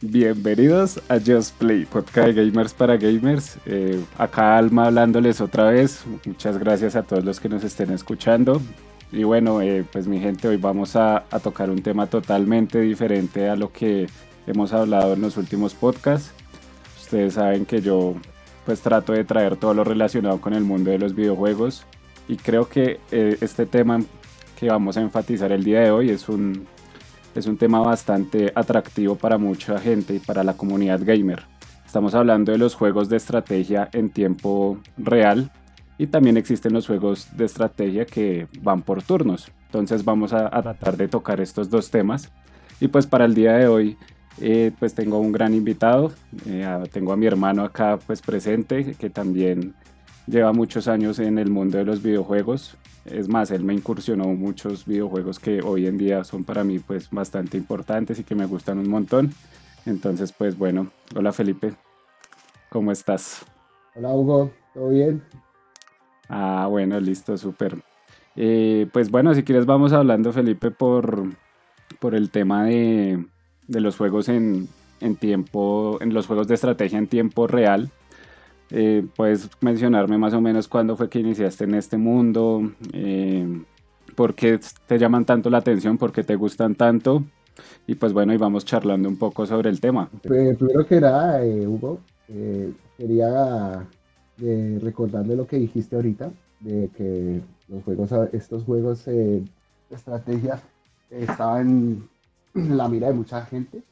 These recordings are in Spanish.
Bienvenidos a Just Play, podcast de gamers para gamers. Eh, acá Alma hablándoles otra vez. Muchas gracias a todos los que nos estén escuchando. Y bueno, eh, pues mi gente, hoy vamos a, tocar un tema totalmente diferente a lo que hemos hablado en los últimos podcasts. Ustedes saben que yo pues trato de traer todo lo relacionado con el mundo de los videojuegos y creo que eh, este tema que vamos a enfatizar el día de hoy es un, es un tema bastante atractivo para mucha gente y para la comunidad gamer. Estamos hablando de los juegos de estrategia en tiempo real y también existen los juegos de estrategia que van por turnos. Entonces vamos a, a tratar de tocar estos dos temas. Y pues para el día de hoy eh, pues tengo un gran invitado, eh, tengo a mi hermano acá pues presente que también lleva muchos años en el mundo de los videojuegos. Es más, él me incursionó muchos videojuegos que hoy en día son para mí pues bastante importantes y que me gustan un montón. Entonces pues bueno, hola Felipe, ¿cómo estás? Hola Hugo, ¿todo bien? Ah, bueno, listo, súper. Eh, pues bueno, si quieres vamos hablando Felipe por, por el tema de, de los juegos en, tiempo, en los juegos de estrategia en tiempo real. Eh, puedes mencionarme más o menos cuándo fue que iniciaste en este mundo, eh, por qué te llaman tanto la atención, por qué te gustan tanto. Y pues bueno, y vamos charlando un poco sobre el tema. Pues, primero que nada, eh, Hugo, quería recordarle lo que dijiste ahorita, de que los juegos, estos juegos de estrategia estaban la mira de mucha gente.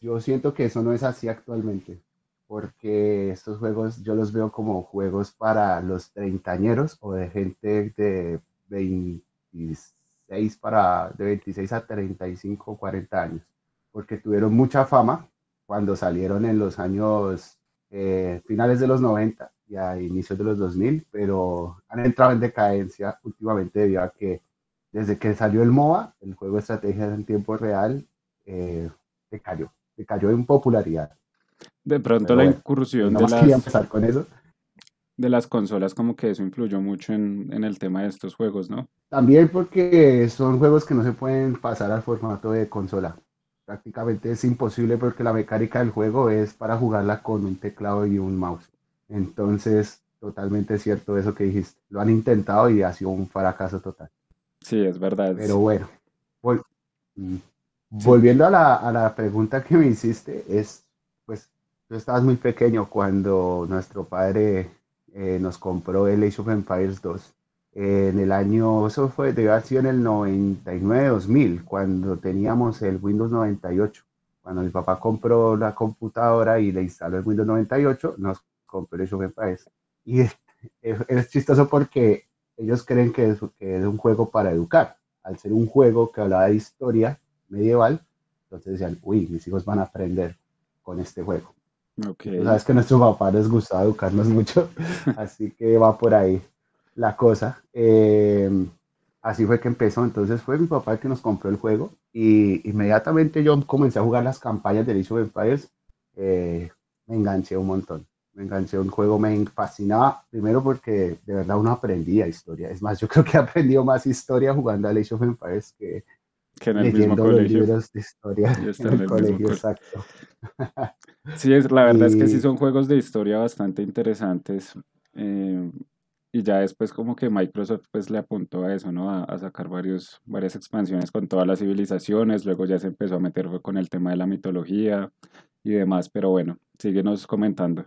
Yo siento que eso no es así actualmente, porque estos juegos yo los veo como juegos para los treintañeros o de gente de 26 para de 26 a 35 o 40 años, porque tuvieron mucha fama cuando salieron en los años eh, finales de los 90 y a inicios de los 2000, pero han entrado en decadencia últimamente debido a que desde que salió el MOA, el juego de estrategia en tiempo real, eh, decayó, decayó en popularidad. De pronto la incursión de las, empezar con eso. de las consolas como que eso influyó mucho en, en, el tema de estos juegos, ¿no? También porque son juegos que no se pueden pasar al formato de consola. Prácticamente es imposible porque la mecánica del juego es para jugarla con un teclado y un mouse. Entonces, totalmente cierto eso que dijiste. Lo han intentado y ha sido un fracaso total. Sí, es verdad. Pero bueno. Volviendo a la, a la, pregunta que me hiciste, es, tú estabas muy pequeño cuando nuestro padre eh, nos compró el Age of Empires 2. en el año, eso fue, de haber en el 99-2000, cuando teníamos el Windows 98. Cuando mi papá compró la computadora y le instaló el Windows 98, nos compró el Age of Empires. Y es, chistoso porque ellos creen que es un juego para educar. Al ser un juego que hablaba de historia, medieval, entonces decían, uy, mis hijos van a aprender con este juego. Okay. Sabes que a nuestro papá les gustaba educarnos mucho, así que va por ahí la cosa. Eh, así fue que empezó, entonces fue mi papá el que nos compró el juego y inmediatamente yo comencé a jugar las campañas de Age of Empires, eh, me enganché un montón, me enganché un juego, me fascinaba, primero porque de verdad uno aprendía historia, es más, yo creo que he aprendido más historia jugando a Age of Empires que, que en el mismo colegio. libros de historia en, el, colegio, exacto. Sí, es, la verdad es que sí son juegos de historia bastante interesantes. Eh, y ya después como que Microsoft pues le apuntó a eso, ¿no? A, sacar varios, varias expansiones con todas las civilizaciones, luego ya se empezó a meter con el tema de la mitología y demás, pero bueno, síguenos comentando.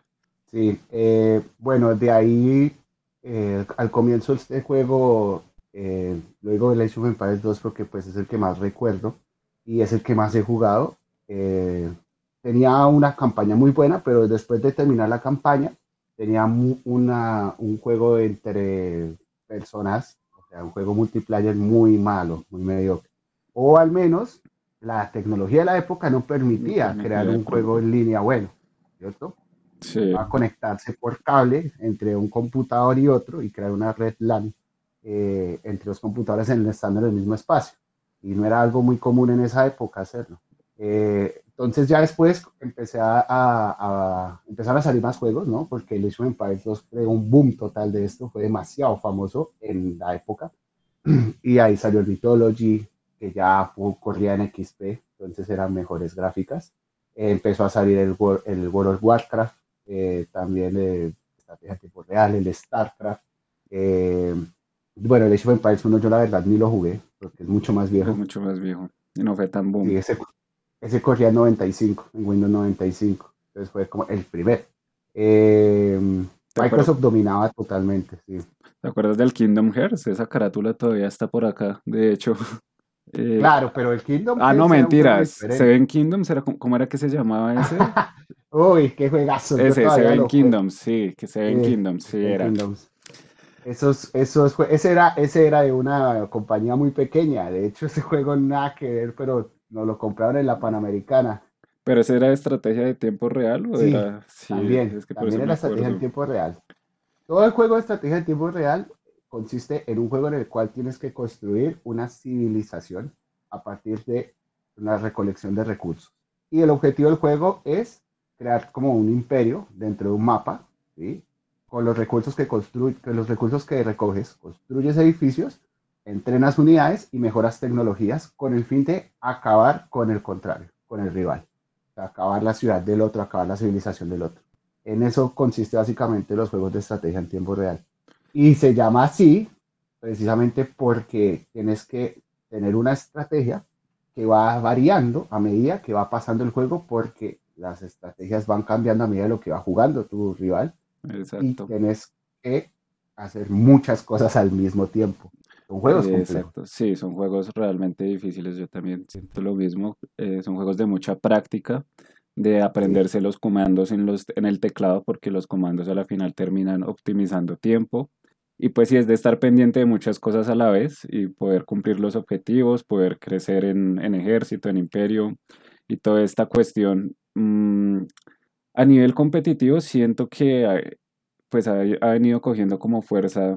Sí, eh, bueno, de ahí eh, al comienzo este juego eh, luego el Age of Empires 2 porque pues es el que más recuerdo y es el que más he jugado. Tenía una campaña muy buena, pero después de terminar la campaña tenía una, un juego entre personas, o sea, un juego multiplayer muy malo, muy mediocre. O al menos la tecnología de la época no permitía crear un juego en línea bueno, ¿cierto? Sí. A conectarse por cable entre un computador y otro y crear una red LAN eh, entre los computadores en, estando en el mismo espacio. Y no era algo muy común en esa época hacerlo. Eh, entonces ya después empecé a, a, empezar a salir más juegos, ¿no? Porque el Age of Empires 2 fue un boom total de esto, fue demasiado famoso en la época. Y ahí salió el Mythology, que ya corría en XP, entonces eran mejores gráficas. empezó a salir el, el World of Warcraft, eh, también el estrategia de tiempo real, el StarCraft. Eh, bueno, el Age of Empires 1 yo la verdad ni lo jugué, porque es mucho más viejo. Es mucho más viejo. Y no fue tan boom. ese, ese corría en 95, en Windows 95. Entonces fue como el primer. Eh, Microsoft dominaba totalmente, sí. ¿Te acuerdas del Kingdom Hearts? Esa carátula todavía está por acá, de hecho. Eh, claro, pero el Kingdom Ah, no, mentiras. Seven Kingdoms, era, ¿cómo era que se llamaba ese? Uy, qué juegazo. Ese, Seven Kingdoms, sí, que Seven Kingdoms, sí era. Kingdoms. Esos, esos, ese, era, ese era de una compañía muy pequeña. De hecho, ese juego nada que ver, pero nos lo compraron en la Panamericana. ¿Pero ese era de estrategia de tiempo real? O sí, era... sí también, es que también era estrategia en tiempo real. Todo el juego de estrategia en tiempo real consiste en un juego en el cual tienes que construir una civilización a partir de una recolección de recursos. Y el objetivo del juego es crear como un imperio dentro de un mapa, ¿sí? con los recursos que construyes, los recursos que recoges, construyes edificios, entrenas unidades y mejoras tecnologías con el fin de acabar con el contrario, con el rival. acabar la ciudad del otro, acabar la civilización del otro. En eso consiste básicamente los juegos de estrategia en tiempo real. Y se llama así precisamente porque tienes que tener una estrategia que va variando a medida que va pasando el juego porque las estrategias van cambiando a medida de lo que va jugando tu rival Exacto. Y tienes que hacer muchas cosas al mismo tiempo. Son juegos Exacto, sí, son juegos realmente difíciles. Yo también siento lo mismo. Eh, son juegos de mucha práctica, de aprenderse los comandos en, los, en el teclado, porque los comandos a la final terminan optimizando tiempo. Y pues sí, es de estar pendiente de muchas cosas a la vez y poder cumplir los objetivos, poder crecer en, en ejército, en imperio y toda esta cuestión. Mmm, a nivel competitivo siento que eh, pues ha, venido cogiendo como fuerza,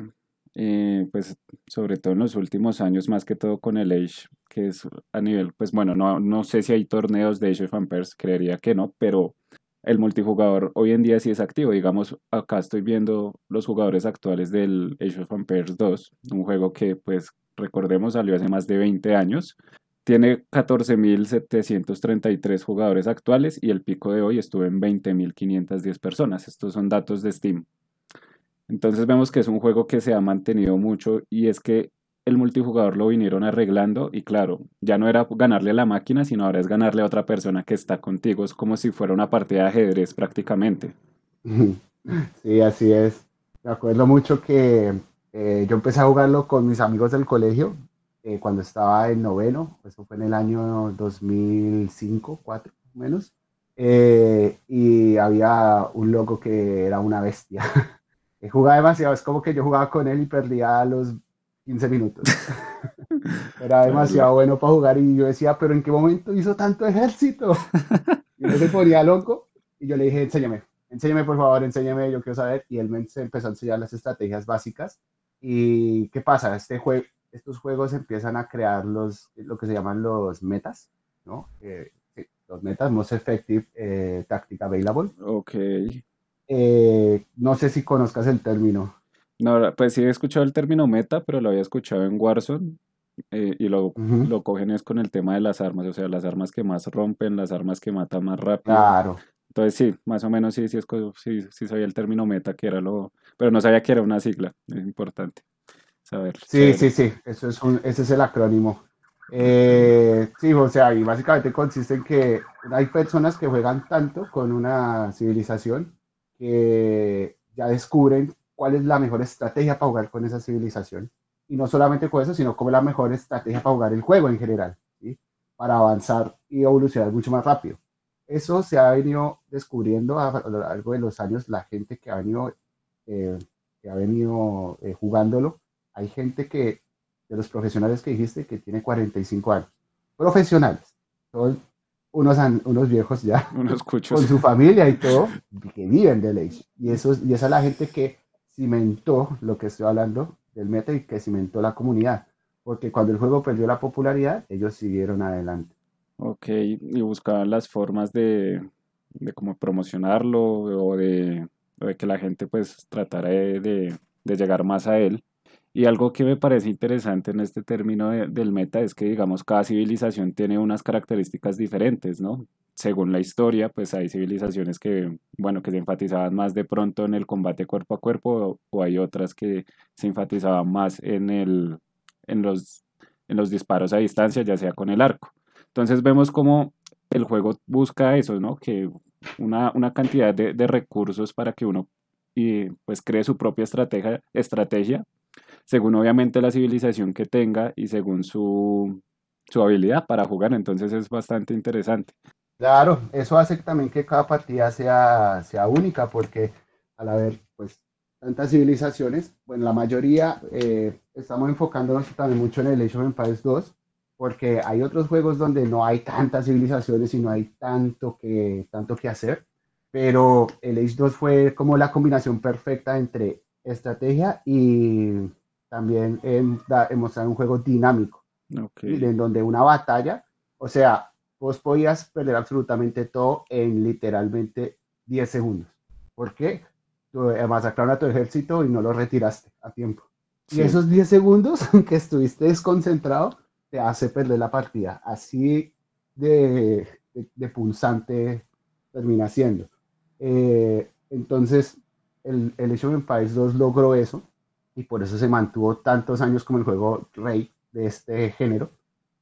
eh, pues sobre todo en los últimos años, más que todo con el Age, que es a nivel, pues bueno, no, no sé si hay torneos de Age of Empires, creería que no, pero el multijugador hoy en día sí es activo. Digamos, acá estoy viendo los jugadores actuales del Age of Empires 2, un juego que pues recordemos salió hace más de 20 años tiene 14.733 jugadores actuales y el pico de hoy estuvo en 20.510 personas. Estos son datos de Steam. Entonces vemos que es un juego que se ha mantenido mucho y es que el multijugador lo vinieron arreglando y claro, ya no era ganarle a la máquina, sino ahora es ganarle a otra persona que está contigo. Es como si fuera una partida de ajedrez prácticamente. Sí, así es. Me acuerdo mucho que eh, yo empecé a jugarlo con mis amigos del colegio eh, cuando estaba en noveno, eso fue en el año 2005, 4 menos, eh, y había un loco que era una bestia. jugaba demasiado, es como que yo jugaba con él y perdía a los 15 minutos. era demasiado bueno para jugar y yo decía, pero ¿en qué momento hizo tanto ejército? Y él se ponía loco y yo le dije, enséñame, enséñame por favor, enséñame, yo quiero saber. Y él me empezó a enseñar las estrategias básicas. ¿Y qué pasa? Este juego, estos juegos empiezan a crear los, lo que se llaman los metas, ¿no? Eh, los metas, Most Effective eh, Tactic Available. Ok. Eh, no sé si conozcas el término. No, pues sí he escuchado el término meta, pero lo había escuchado en Warzone. y lo, lo cogen es con el tema de las armas, o sea, las armas que más rompen, las armas que matan más rápido. Claro. Entonces sí, más o menos sí, sí, es, sí, sí sabía el término meta, que era lo, pero no sabía que era una sigla, es importante sí, sí, sí, eso es ese es el acrónimo. Eh, sí, o sea, y básicamente consiste en que hay personas que juegan tanto con una civilización que ya descubren cuál es la mejor estrategia para jugar con esa civilización. Y no solamente con eso, sino como la mejor estrategia para jugar el juego en general, ¿sí? para avanzar y evolucionar mucho más rápido. Eso se ha venido descubriendo a, lo largo de los años, la gente que ha venido, eh, ha venido eh, jugándolo hay gente que, de los profesionales que dijiste, que tiene 45 años. Profesionales. Unos, unos viejos ya. Unos con su familia y todo, que viven de ley. Y, eso, y esa es la gente que cimentó lo que estoy hablando del meta y que cimentó la comunidad. Porque cuando el juego perdió la popularidad, ellos siguieron adelante. Ok, y buscaban las formas de, de cómo promocionarlo o de, de, que la gente pues tratara de, de, llegar más a él. Y algo que me parece interesante en este término del meta es que, digamos, cada civilización tiene unas características diferentes, ¿no? Según la historia, pues hay civilizaciones que, bueno, que se enfatizaban más de pronto en el combate cuerpo a cuerpo o, hay otras que se enfatizaban más en, el, en, los, en los disparos a distancia, ya sea con el arco. Entonces vemos como el juego busca eso, ¿no? Que una, una cantidad de, de, recursos para que uno y, pues cree su propia estrategia, estrategia según obviamente la civilización que tenga y según su, su habilidad para jugar, entonces es bastante interesante. Claro, eso hace también que cada partida sea, sea única, porque al haber pues tantas civilizaciones, bueno, la mayoría eh, estamos enfocándonos también mucho en el Age of Empires 2, porque hay otros juegos donde no hay tantas civilizaciones y no hay tanto que, tanto que hacer, pero el Age 2 fue como la combinación perfecta entre estrategia y, también en, mostrar un juego dinámico, en donde una batalla, o sea, vos podías perder absolutamente todo en literalmente 10 segundos. ¿Por qué? Eh, masacraron a tu ejército y no lo retiraste a tiempo. Y esos 10 segundos que estuviste desconcentrado te hace perder la partida. Así de, de, pulsante termina siendo. Eh, entonces, el, el Age of Empires 2 logró eso y por eso se mantuvo tantos años como el juego rey de este género.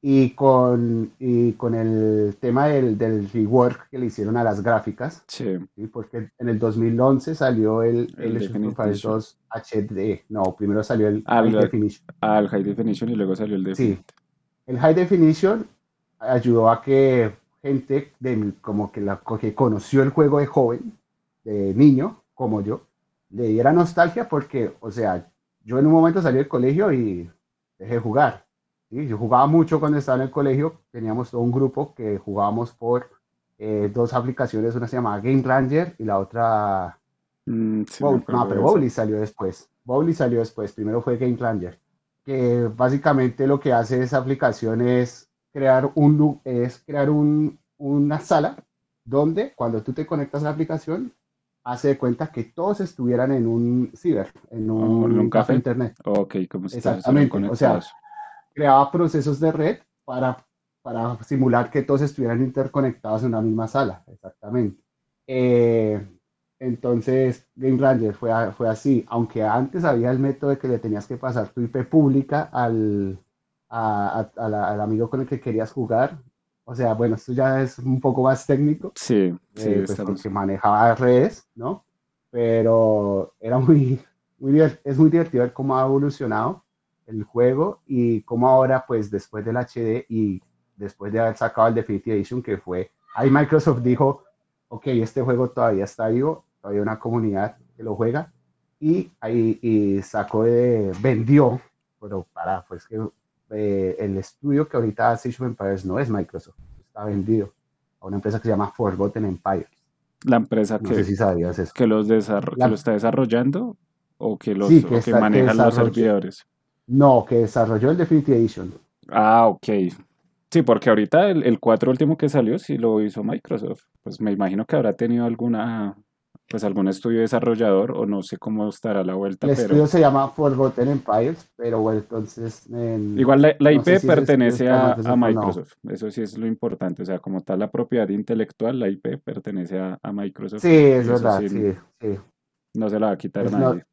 Y con, y con el tema del, del rework que le hicieron a las gráficas, sí. porque en el 2011 salió el, el, el 2 HD, no, primero salió el High Definition. Ah, el High Definition y luego salió el Definition. Sí, el High Definition ayudó a que gente de, como que, la, que conoció el juego de joven, de niño, como yo, le diera nostalgia porque, o sea, yo en un momento salí del colegio y dejé de jugar. Yo jugaba mucho cuando estaba en el colegio, teníamos todo un grupo que jugábamos por eh, dos aplicaciones, una se llamaba Game Ranger y la otra... Mm, no, pero Bowly salió después. Bowly salió después, primero fue Game Ranger, que básicamente lo que hace esa aplicación es crear, un, es crear un, una sala donde cuando tú te conectas a la aplicación hace de cuenta que todos estuvieran en un ciber, en oh, un, café internet. Ok, como si Exactamente. O sea, creaba procesos de red para, para simular que todos estuvieran interconectados en una misma sala. Exactamente. Eh, entonces, Game Ranger fue, fue así, aunque antes había el método de que le tenías que pasar tu IP pública al, al amigo con el que querías jugar, o sea, bueno, esto ya es un poco más técnico. Sí, sí. Eh, pues porque manejaba redes, ¿no? Pero era muy, muy, es muy divertido ver cómo ha evolucionado el juego y cómo ahora, pues después del HD y después de haber sacado el Definitive Edition, que fue, ahí Microsoft dijo, ok, este juego todavía está vivo, todavía hay una comunidad que lo juega, y ahí y sacó de, vendió, pero para, pues que eh, el estudio que ahorita hace Age of Empires no es Microsoft, está vendido a una empresa que se llama Forgotten Empires. La empresa que, que, los que lo está desarrollando o que, los, que, maneja los servidores. No, que desarrolló el Definitive Edition. Ah, ok. Sí, porque ahorita el, el 4 último que salió sí lo hizo Microsoft. Pues me imagino que habrá tenido alguna pues algún estudio desarrollador o no sé cómo estará la vuelta. El estudio se llama Forgotten Empires, pero bueno, entonces... Igual la, IP pertenece a, Microsoft, eso sí es lo importante, o sea, como tal la propiedad intelectual, la IP pertenece a, Microsoft. Sí, es verdad, sí, sí, No se la va a quitar pues nadie.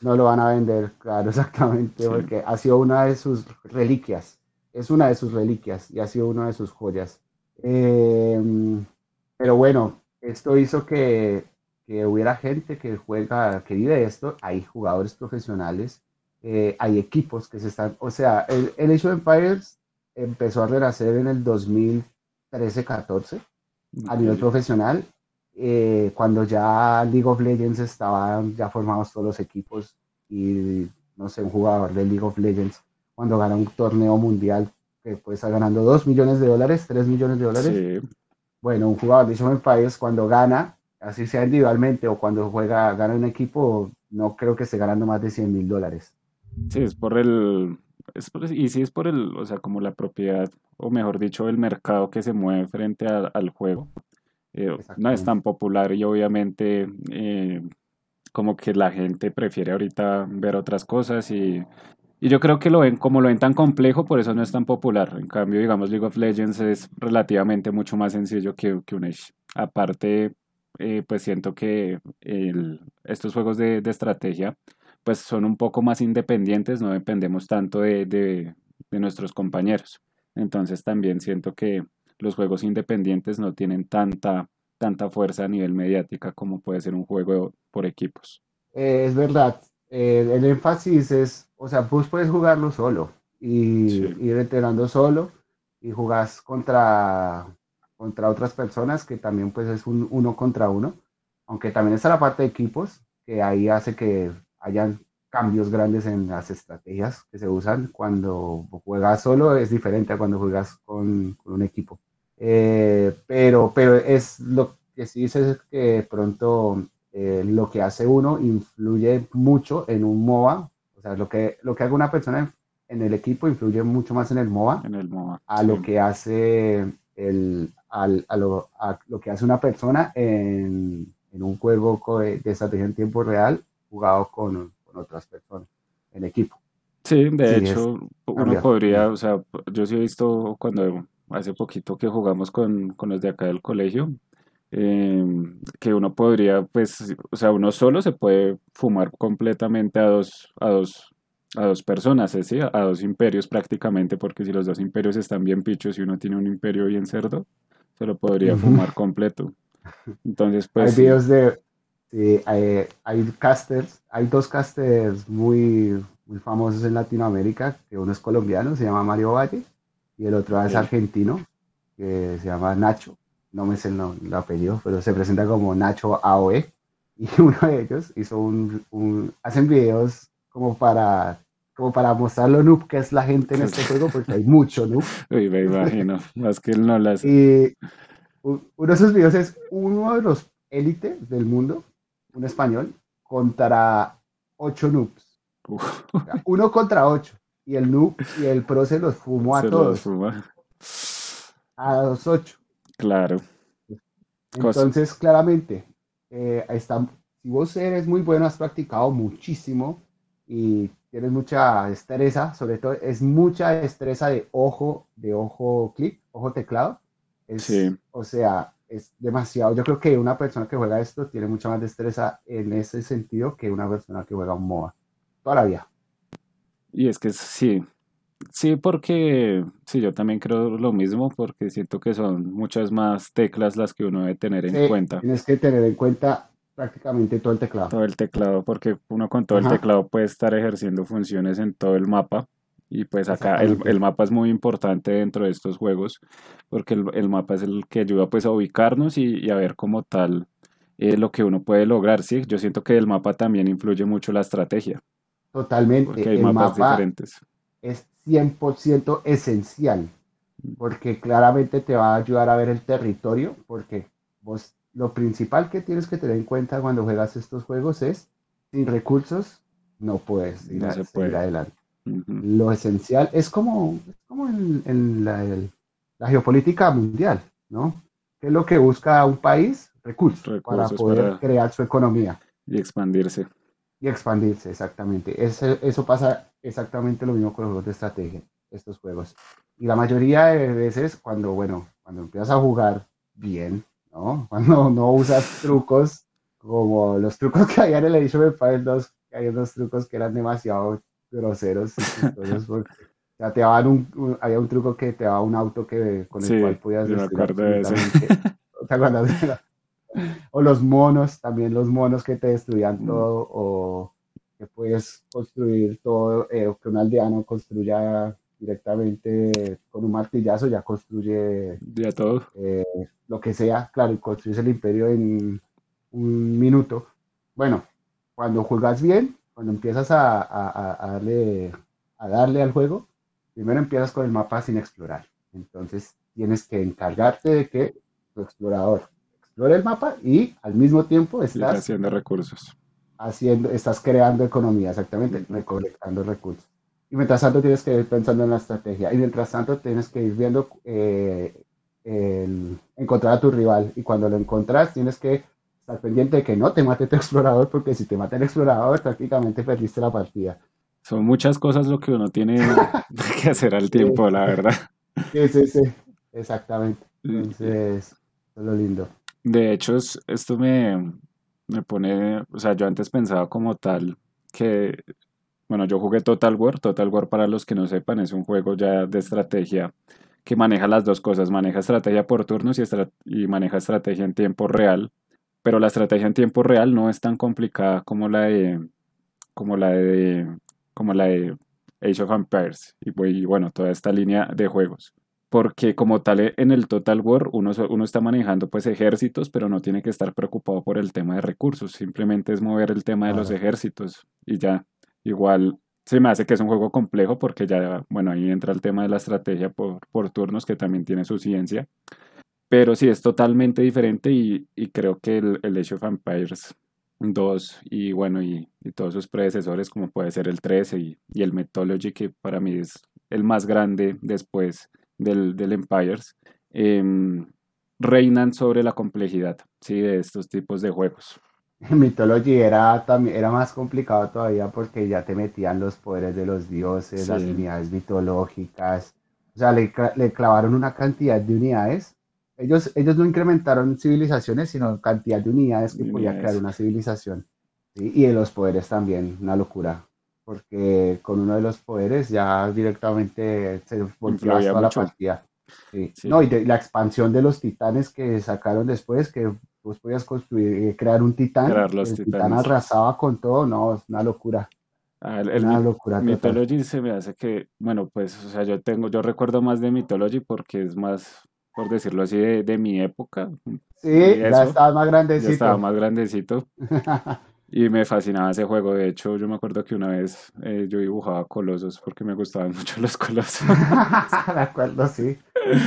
No, lo van a vender, claro, exactamente, porque ha sido una de sus reliquias, es una de sus reliquias y ha sido una de sus joyas. Em, pero bueno, esto hizo que que hubiera gente que juega, que vive esto, hay jugadores profesionales, eh, hay equipos que se están, o sea, el, el Age of Empires empezó a renacer en el 2013-14 a nivel profesional, eh, cuando ya League of Legends estaban ya formados todos los equipos y no sé, un jugador de League of Legends cuando gana un torneo mundial que puede estar ganando 2 millones de dólares, 3 millones de dólares. Bueno, un jugador de Age of Empires cuando gana así sea individualmente o cuando juega, gana un equipo, no creo que esté ganando más de 100 mil dólares. Sí, es por el, y sí es por el, o sea, como la propiedad, o mejor dicho, el mercado que se mueve frente al juego. Eh, no es tan popular y obviamente eh, como que la gente prefiere ahorita ver otras cosas y Y yo creo que lo ven, como lo ven tan complejo, por eso no es tan popular. En cambio, digamos, League of Legends es relativamente mucho más sencillo que, que un. Aparte, eh, pues siento que estos juegos de, estrategia pues son un poco más independientes, no dependemos tanto de, de, nuestros compañeros. Entonces también siento que los juegos independientes no tienen tanta, tanta fuerza a nivel mediática como puede ser un juego por equipos. Eh, es verdad, eh, el énfasis es, o sea, vos puedes jugarlo solo y ir entrenando solo y jugás contra, contra otras personas que también pues es un uno contra uno, aunque también está la parte de equipos que ahí hace que hayan cambios grandes en las estrategias que se usan cuando juegas solo es diferente a cuando juegas con, un equipo. Eh, pero, pero es lo que sí dice es que pronto eh, lo que hace uno influye mucho en un MOA. O sea, lo que, lo que haga una persona en, el equipo influye mucho más en el MOA, en el MOA a lo que hace el, a, lo, lo, que hace una persona en, en un juego de, estrategia en tiempo real jugado con, con otras personas en equipo. Sí, de hecho, uno podría, o sea, yo sí he visto cuando hace poquito que jugamos con, con los de acá del colegio, Em, que uno podría, pues, o sea, uno solo se puede fumar completamente a dos, a dos, a dos personas, ¿eh? ¿sí? a dos imperios prácticamente, porque si los dos imperios están bien pichos y uno tiene un imperio bien cerdo, se lo podría fumar completo. Entonces, pues... Hay videos de... Sí, hay, hay, casters, hay dos casters muy, muy famosos en Latinoamérica, que uno es colombiano, se llama Mario Valle, y el otro es argentino, que se llama Nacho no me sé el, apellido, pero se presenta como Nacho AOE. Y uno de ellos hizo un, hacen videos como para como para mostrar lo noob que es la gente en este juego, porque hay mucho noob. Uy, me imagino, más que él no las... Y uno de esos videos es uno de los élites del mundo, un español, contra ocho noobs. uno contra ocho. Y el noob y el pro se los fumó a todos. A los ocho. Claro. Entonces, claramente, eh, está, si vos eres muy bueno, has practicado muchísimo y tienes mucha destreza, sobre todo es mucha destreza de ojo, de ojo clic, ojo teclado. sí. O sea, es demasiado. Yo creo que una persona que juega esto tiene mucha más destreza en ese sentido que una persona que juega un MOA. Toda la vida. Y es que sí, Sí, porque sí, yo también creo lo mismo, porque siento que son muchas más teclas las que uno debe tener en cuenta. Tienes que tener en cuenta prácticamente todo el teclado. Todo el teclado, porque uno con todo el teclado puede estar ejerciendo funciones en todo el mapa. Y pues acá el, mapa es muy importante dentro de estos juegos, porque el, mapa es el que ayuda pues a ubicarnos y, a ver como tal eh, lo que uno puede lograr, ¿sí? Yo siento que el mapa también influye mucho la estrategia. Totalmente. Porque hay mapas diferentes es 100% esencial, porque claramente te va a ayudar a ver el territorio, porque vos lo principal que tienes que tener en cuenta cuando juegas estos juegos es, sin recursos no puedes ir, adelante. Lo esencial es como, como en, la, geopolítica mundial, ¿no? ¿Qué es lo que busca un país? Recursos, para poder crear su economía. Y expandirse. Y expandirse, exactamente. Eso, eso pasa exactamente lo mismo con los juegos de estrategia, estos juegos. Y la mayoría de veces cuando, bueno, cuando empiezas a jugar bien, ¿no? Cuando no usas trucos como los trucos que había en el Edition of Empires 2, que había unos trucos que eran demasiado groseros porque, o sea, te daban un, había un truco que te daba un auto que, con el cual podías o los monos, también los monos que te destruían mm. todo, o que puedes construir todo, eh, o que un aldeano construya directamente con un martillazo, ya construye ya todo. Eh, lo que sea, claro, y construyes el imperio en un minuto. Bueno, cuando juegas bien, cuando empiezas a, a, darle, a darle al juego, primero empiezas con el mapa sin explorar. Entonces tienes que encargarte de que tu explorador explore el mapa y al mismo tiempo estás haciendo recursos haciendo, estás creando economía, exactamente, recolectando recursos. Y mientras tanto tienes que ir pensando en la estrategia. Y mientras tanto tienes que ir viendo, eh, encontrar a tu rival. Y cuando lo encontras, tienes que estar pendiente de que no te mate tu explorador, porque si te mata el explorador, prácticamente perdiste la partida. Son muchas cosas lo que uno tiene que hacer al tiempo, la verdad. Sí, sí, sí, exactamente. Entonces, es lo lindo. De hecho, esto me, me pone, o sea, yo antes pensaba como tal que, bueno, yo jugué Total War. Total War, para los que no sepan, es un juego ya de estrategia que maneja las dos cosas, maneja estrategia por turnos y, y maneja estrategia en tiempo real, pero la estrategia en tiempo real no es tan complicada como la de, como la de, como la de Age of Empires y, bueno, toda esta línea de juegos. Porque como tal en el Total War uno, uno está manejando pues ejércitos, pero no tiene que estar preocupado por el tema de recursos, simplemente es mover el tema de los ejércitos y ya, igual se me hace que es un juego complejo porque ya, bueno, ahí entra el tema de la estrategia por, por turnos que también tiene su ciencia, pero sí es totalmente diferente y, y creo que el, el, Age of Empires 2 y bueno, y, y, todos sus predecesores como puede ser el 13 y, y el Mythology que para mí es el más grande después del, del Empires, em, reinan sobre la complejidad ¿sí? de estos tipos de juegos. Mythology era, también, era más complicado todavía porque ya te metían los poderes de los dioses, las unidades mitológicas. O sea, le, le, clavaron una cantidad de unidades. Ellos, ellos no incrementaron civilizaciones, sino cantidad de unidades que podía crear una civilización. ¿sí? Y de los poderes también, una locura porque con uno de los poderes ya directamente se volvió toda la partida. No, y la expansión de los titanes que sacaron después, que vos podías construir, eh, crear un titán, el titán arrasaba con todo, no, es una locura. Ah, el, una locura Mythology se me hace que, bueno, pues, o sea, yo tengo, yo recuerdo más de Mythology porque es más, por decirlo así, de, mi época. Sí, ya estaba más grandecito. Ya estaba más grandecito. Y me fascinaba ese juego. De hecho, yo me acuerdo que una vez eh, yo dibujaba colosos porque me gustaban mucho los colosos. de acuerdo, sí.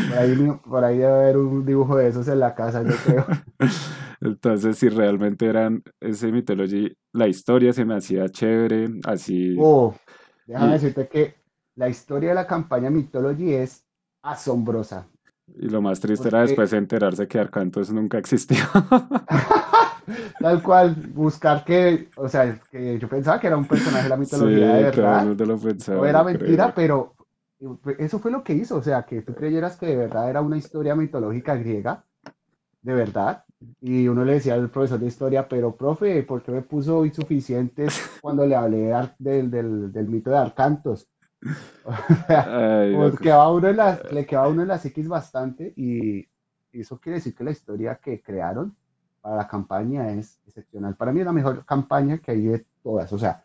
Por ahí, por ahí debe haber un dibujo de esos en la casa, yo creo. Entonces, si realmente eran ese Mythology, la historia se me hacía chévere, así. Oh, déjame decirte que la historia de la campaña Mythology es asombrosa. Y lo más triste era después enterarse que Arcantos nunca existió. Tal cual, buscar que, o sea, que yo pensaba que era un personaje de la mitología de verdad. no era mentira, pero eso fue lo que hizo, o sea, que tú creyeras que de verdad era una historia mitológica griega, de verdad. Y uno le decía al profesor de historia, pero profe, ¿por qué me puso insuficientes cuando le hablé del, del, del mito de Arcantos? O sea, uno le quedaba uno en las X bastante y eso quiere decir que la historia que crearon para la campaña es excepcional. Para mí es la mejor campaña que hay de todas. O sea,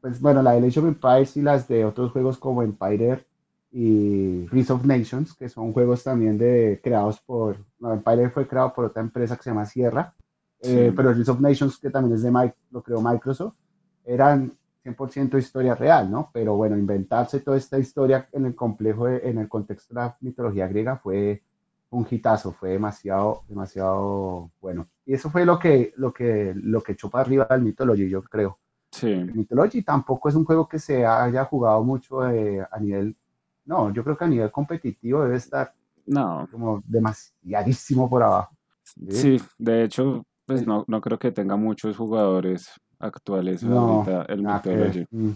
pues bueno, la de Age of Empires y las de otros juegos como Empire y Rise of Nations, que son juegos también de, creados por, no, Empire fue creado por otra empresa que se llama Sierra, eh, pero Rise of Nations, que también es de Mike, lo creó Microsoft, eran 100% historia real, ¿no? Pero bueno, inventarse toda esta historia en el complejo, en el contexto de la mitología griega fue un hitazo, fue demasiado, demasiado bueno. Y eso fue lo que, lo que, lo que echó para arriba el Mythology, yo creo. Sí. Mythology tampoco es un juego que se haya jugado mucho eh, a nivel, no, yo creo que a nivel competitivo debe estar no. como demasiadísimo por abajo. Sí, de hecho, pues no, no creo que tenga muchos jugadores actuales ahorita el Mythology. Mm.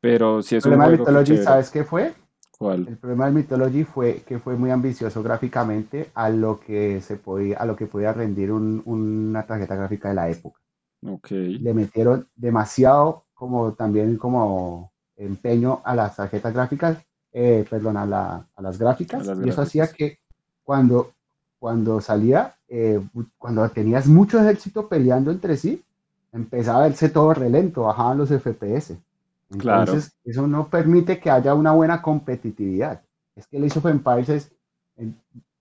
Pero si es el un juego Mythology, ¿sabes qué fue? El problema del Mythology fue que fue muy ambicioso gráficamente a lo que se podía, a lo que podía rendir una tarjeta gráfica de la época. Okay. Le metieron demasiado como también como empeño a las tarjetas gráficas, eh, perdón, a, las gráficas, y eso hacía que cuando, cuando salía, eh, cuando tenías mucho ejército peleando entre sí, empezaba a verse todo relento, bajaban los FPS. Entonces, eso no permite que haya una buena competitividad. Es que el Age of Empires es, en,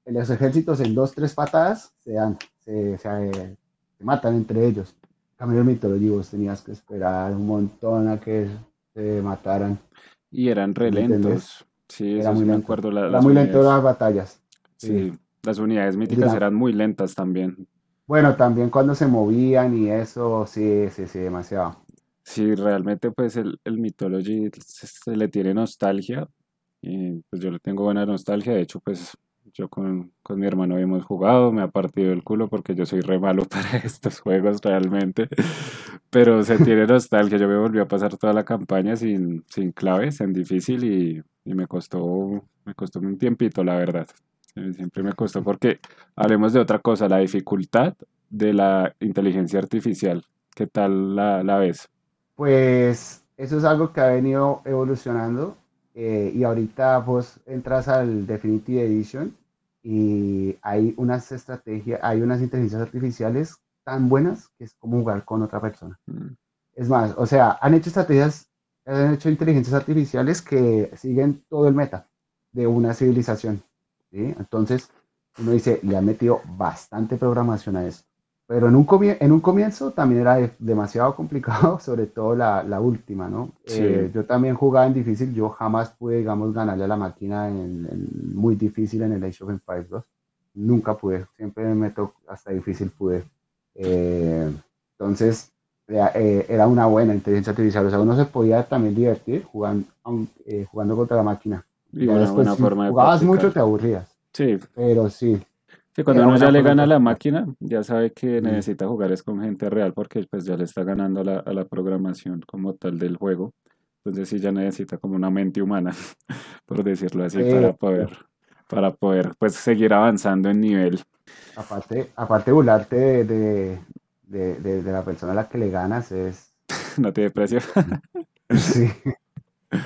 los ejércitos en dos, tres patadas se, dan, se, se, matan entre ellos. Cambio de mitología, vos tenías que esperar un montón a que se mataran. Y eran relentos. Sí, Era muy me lento. acuerdo. Era muy lento las batallas. Sí. las unidades míticas eran muy lentas también. Bueno, también cuando se movían y eso, sí, sí, sí, demasiado. Sí, realmente pues el, el Mythology se, le tiene nostalgia. Y pues yo le tengo buena nostalgia. De hecho, pues yo con, con, mi hermano hemos jugado, me ha partido el culo porque yo soy re malo para estos juegos realmente, pero se tiene nostalgia, yo me volví a pasar toda la campaña sin, sin claves, en difícil y, y me costó, me costó un tiempito la verdad, siempre me costó porque hablemos de otra cosa, la dificultad de la inteligencia artificial, ¿qué tal la, la ves? Pues eso es algo que ha venido evolucionando eh, y ahorita vos entras al Definitive Edition y hay unas estrategias, hay unas inteligencias artificiales tan buenas que es como jugar con otra persona. Mm. Es más, o sea, han hecho estrategias, han hecho inteligencias artificiales que siguen todo el meta de una civilización. Entonces, uno dice, le han metido bastante programación a esto. Pero en un, en un comienzo también era demasiado complicado, sobre todo la, la última, ¿no? Eh, yo también jugaba en difícil, yo jamás pude, digamos, ganarle a la máquina en, muy difícil en el Age of Empires 2. Nunca pude, siempre me meto hasta difícil pude. Eh, entonces, eh, era una buena inteligencia artificial, o sea, uno se podía también divertir jugando, jugando contra la máquina. Y una buena si forma jugabas mucho, te aburrías. Sí. Pero sí, Sí, cuando uno ya le gana a la máquina, ya sabe que necesita jugar es con gente real porque pues ya le está ganando la, a la programación como tal del juego. Entonces sí ya necesita como una mente humana, por decirlo así, para poder, para poder pues seguir avanzando en nivel. Aparte, aparte burlarte de, de, de, la persona a la que le ganas es... no tiene precio. sí,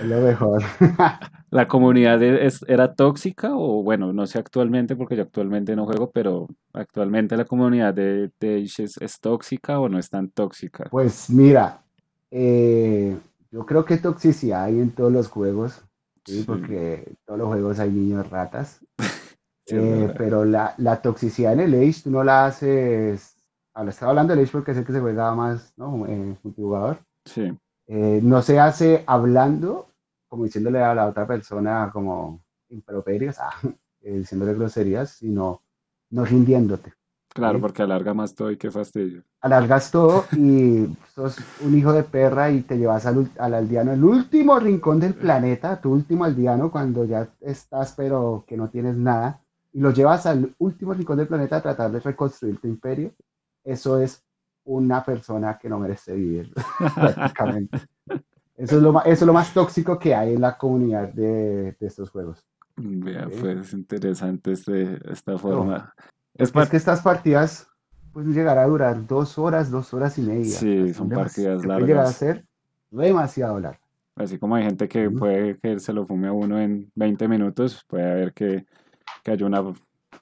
lo mejor. ¿La comunidad era tóxica o bueno, no sé actualmente porque yo actualmente no juego, pero actualmente la comunidad de, de es, tóxica o no es tan tóxica? Pues mira, eh, yo creo que toxicidad hay en todos los juegos, ¿sí? porque en todos los juegos hay niños ratas, eh, pero la, la, toxicidad en el Age tú no la haces, ahora estaba hablando del Age porque sé que se juega más, ¿no? En multijugador. Sí. Eh, no se hace hablando como diciéndole a la otra persona como improperios, ah, eh, diciéndole groserías, sino no rindiéndote. Claro, porque alarga más todo y qué fastidio. Alargas todo y sos un hijo de perra y te llevas al, al aldeano, el último rincón del planeta, tu último aldeano, cuando ya estás pero que no tienes nada, y lo llevas al último rincón del planeta a tratar de reconstruir tu imperio. Eso es una persona que no merece vivir, prácticamente. Eso es lo más, eso es lo más tóxico que hay en la comunidad de, de estos juegos. Vea, pues interesante este, esta forma. es, que estas partidas pueden llegar a durar dos horas, dos horas y media. Sí, son partidas largas. Puede llegar a ser demasiado largo. Así como hay gente que puede que se lo fume a uno en 20 minutos, puede haber que, que haya una,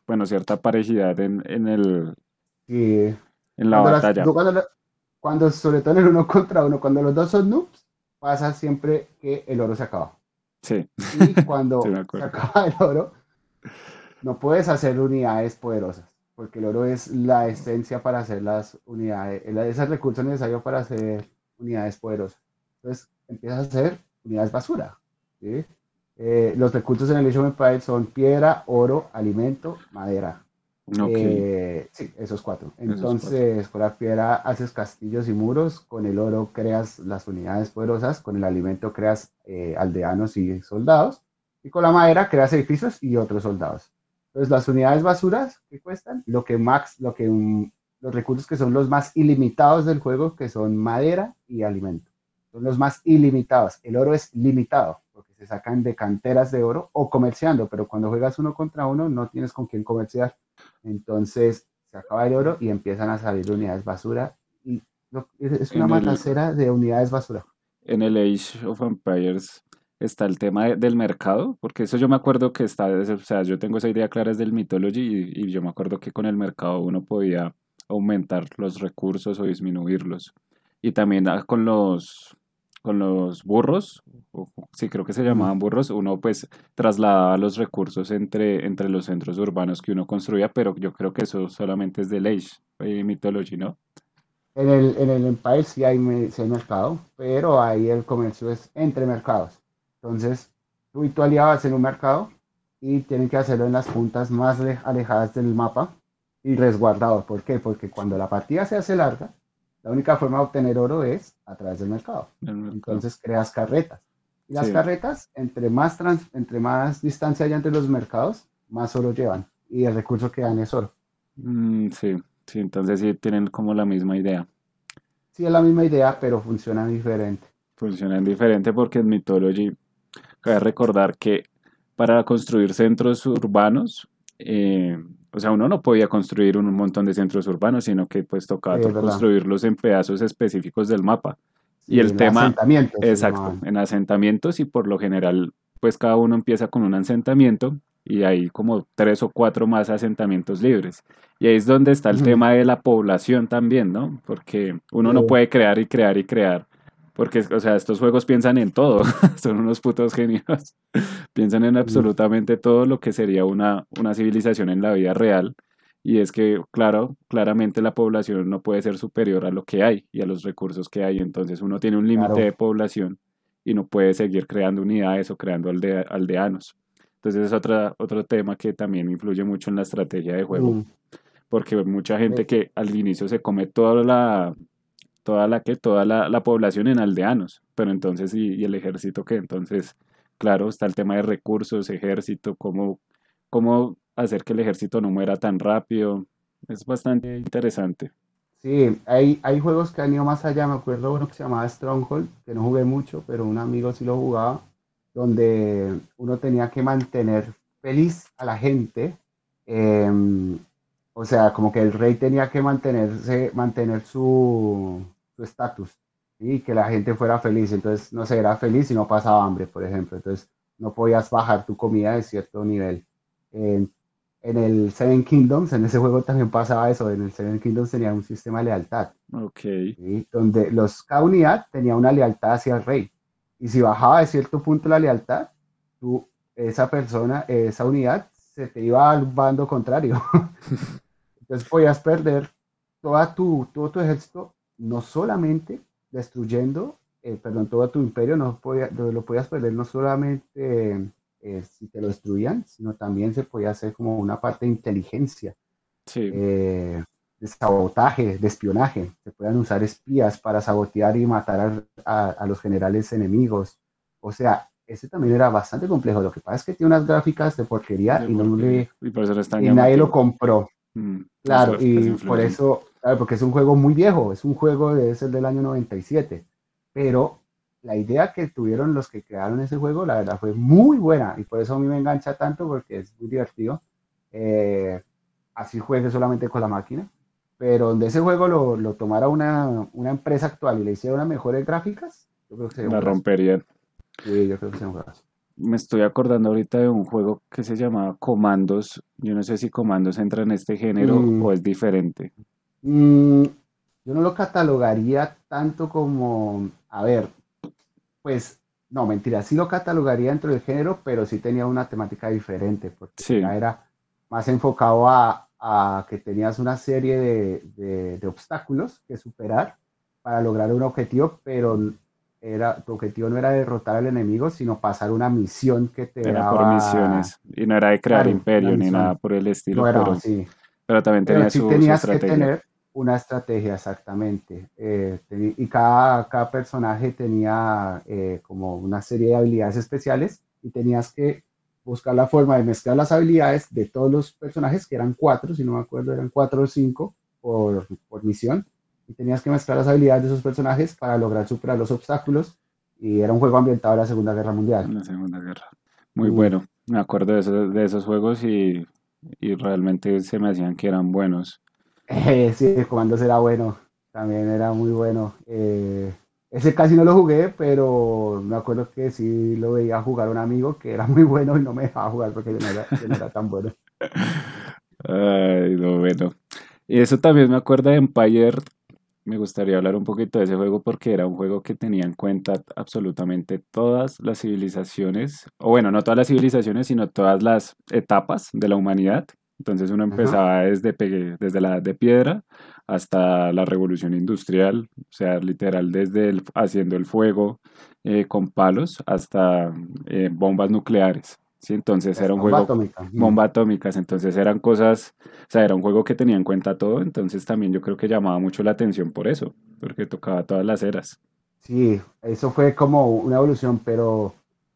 bueno, cierta parejidad en, en el... Sí. En la batalla. cuando, cuando, sobre todo en el uno contra uno, cuando los dos son noobs, pasa siempre que el oro se acaba. Sí. Y cuando se acaba el oro, no puedes hacer unidades poderosas, porque el oro es la esencia para hacer las unidades, es el recurso necesario para hacer unidades poderosas. Entonces, empiezas a hacer unidades basura. Eh, los recursos en el Age of Empires son piedra, oro, alimento, madera. Eh, sí, esos cuatro. Entonces, con la piedra haces castillos y muros, con el oro creas las unidades poderosas, con el alimento creas eh, aldeanos y soldados, y con la madera creas edificios y otros soldados. Entonces, las unidades basuras que cuestan, lo que max, lo que mm, los recursos que son los más ilimitados del juego, que son madera y alimento. Son los más ilimitados. El oro es limitado porque se sacan de canteras de oro o comerciando, pero cuando juegas uno contra uno no tienes con quién comerciar. Entonces se acaba el oro y empiezan a salir unidades basura y es una matacera de unidades basura. En el Age of Empires está el tema del mercado, porque eso yo me acuerdo que está, o sea, yo tengo esa idea clara del Mythology y, y yo me acuerdo que con el mercado uno podía aumentar los recursos o disminuirlos. Y también ah, con los, con los burros, sí creo que se llamaban burros, uno pues trasladaba los recursos entre, entre los centros urbanos que uno construía, pero yo creo que eso solamente es de Age y Mythology, ¿no? En el, en el Empire sí hay, sí hay mercado, pero ahí el comercio es entre mercados. Entonces, tú y tu aliado hacen un mercado y tienen que hacerlo en las puntas más alejadas del mapa y resguardado. ¿Por qué? Porque cuando la partida se hace larga, la única forma de obtener oro es a través del mercado. Entonces creas carretas. Y las carretas, entre más, entre más distancia hay entre los mercados, más oro llevan y el recurso que dan es oro. Mm, sí, sí, entonces sí tienen como la misma idea. Sí, es la misma idea, pero funciona diferente. Funcionan diferente porque en Mythology, cabe recordar que para construir centros urbanos, eh, o sea, uno no podía construir un montón de centros urbanos, sino que pues tocaba construirlos en pedazos específicos del mapa. y el tema, exacto, en asentamientos y por lo general, pues cada uno empieza con un asentamiento y hay como tres o cuatro más asentamientos libres. Y ahí es donde está el tema de la población también, ¿no? Porque uno no puede crear y crear y crear. Porque, o sea, estos juegos piensan en todo, son unos putos genios. piensan en absolutamente todo lo que sería una, una civilización en la vida real. Y es que, claro, claramente la población no puede ser superior a lo que hay y a los recursos que hay. Entonces uno tiene un límite de población y no puede seguir creando unidades o creando aldeanos. Entonces es otra, otro tema que también influye mucho en la estrategia de juego, mm. porque mucha gente que al inicio se come toda la, toda la que toda la, población en aldeanos, pero entonces y, el ejército que entonces, claro, está el tema de recursos, ejército, cómo, cómo hacer que el ejército no muera tan rápido, es bastante interesante. Sí, hay, hay juegos que han ido más allá, me acuerdo uno que se llamaba Stronghold, que no jugué mucho, pero un amigo sí lo jugaba, donde uno tenía que mantener feliz a la gente. Em, o sea, como que el rey tenía que mantenerse, mantener su estatus y que la gente fuera feliz. Entonces, no se era feliz y no pasaba hambre, por ejemplo. Entonces, no podías bajar tu comida de cierto nivel. En, en el Seven Kingdoms, en ese juego también pasaba eso. En el Seven Kingdoms tenía un sistema de lealtad. Ok. Donde los, cada unidad tenía una lealtad hacia el rey. Y si bajaba de cierto punto la lealtad, tú, esa persona, esa unidad, se te iba al bando contrario. Entonces podías perder toda tu, todo tu ejército, no solamente destruyendo, eh, perdón, todo tu imperio, no podía, lo podías perder no solamente eh, si te lo destruían, sino también se podía hacer como una parte de inteligencia. Sí. Eh, de sabotaje, de espionaje. Se pueden usar espías para sabotear y matar a, los generales enemigos. O sea, ese también era bastante complejo. Lo que pasa es que tiene unas gráficas de porquería y, no le, y, nadie lo compró. Mm, claro, y por eso, claro, porque es un juego muy viejo, es un juego de ese del año 97, pero la idea que tuvieron los que crearon ese juego, la verdad fue muy buena y por eso a mí me engancha tanto porque es muy divertido. Eh, así juegue solamente con la máquina pero donde ese juego lo, lo tomara una, una, empresa actual y le hiciera unas mejores gráficas, yo creo que sería La romperían. Sí, yo creo que sería un Me estoy acordando ahorita de un juego que se llamaba Comandos. Yo no sé si Comandos entra en este género mm. o es diferente. Mm, yo no lo catalogaría tanto como, a ver, pues, no, mentira, sí lo catalogaría dentro del género, pero sí tenía una temática diferente, porque era más enfocado a, a que tenías una serie de, de, obstáculos que superar para lograr un objetivo, pero era, tu objetivo no era derrotar al enemigo, sino pasar una misión que te era por misiones, y no era de crear imperio ni nada por el estilo. pero, sí. Pero también tenías, tenías que tener una estrategia, exactamente. Eh, y cada, cada, personaje tenía eh, como una serie de habilidades especiales y tenías que buscar la forma de mezclar las habilidades de todos los personajes, que eran cuatro, si no me acuerdo, eran cuatro o cinco por, por misión, y tenías que mezclar las habilidades de esos personajes para lograr superar los obstáculos, y era un juego ambientado en la Segunda Guerra Mundial. La Segunda Guerra. Muy bueno, me acuerdo de esos, de esos juegos y, y, realmente se me hacían que eran buenos. Eh, sí, cuando era bueno, también era muy bueno. Eh, ese casi no lo jugué, pero me acuerdo que sí lo veía jugar un amigo que era muy bueno y no me dejaba jugar porque yo no era, tan bueno. Ay, no, bueno. Y eso también me acuerda de Empire. Me gustaría hablar un poquito de ese juego porque era un juego que tenía en cuenta absolutamente todas las civilizaciones, o bueno, no todas las civilizaciones, sino todas las etapas de la humanidad. Entonces uno empezaba desde, desde la edad de piedra hasta la revolución industrial, o sea, literal desde el, haciendo el fuego eh, con palos hasta eh, bombas nucleares. ¿Sí? Entonces era un bomba juego... Atómica. Bomba atómicas, entonces eran cosas, o sea, era un juego que tenía en cuenta todo, entonces también yo creo que llamaba mucho la atención por eso, porque tocaba todas las eras. Sí, eso fue como una evolución, pero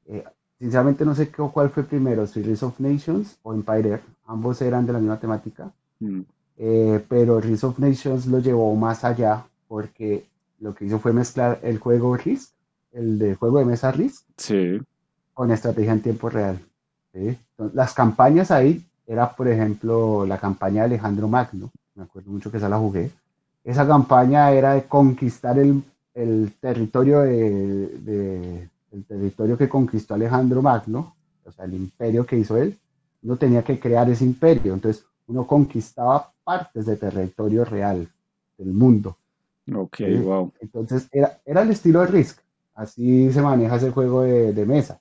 eh, sinceramente no sé cuál fue primero, si Rise of Nations o Empire, ambos eran de la misma temática, mm. eh, pero Rise of Nations lo llevó más allá porque lo que hizo fue mezclar el juego Risk, el de juego de mesa Risk, con estrategia en tiempo real. Las campañas ahí era, por ejemplo, la campaña de Alejandro Magno, me acuerdo mucho que esa la jugué. Esa campaña era de conquistar el, el territorio de, el territorio que conquistó Alejandro Magno, o sea, el imperio que hizo él, uno tenía que crear ese imperio, entonces uno conquistaba partes de territorio real del mundo. Ok, wow. Entonces era, era el estilo de Risk, así se maneja ese juego de, de mesa.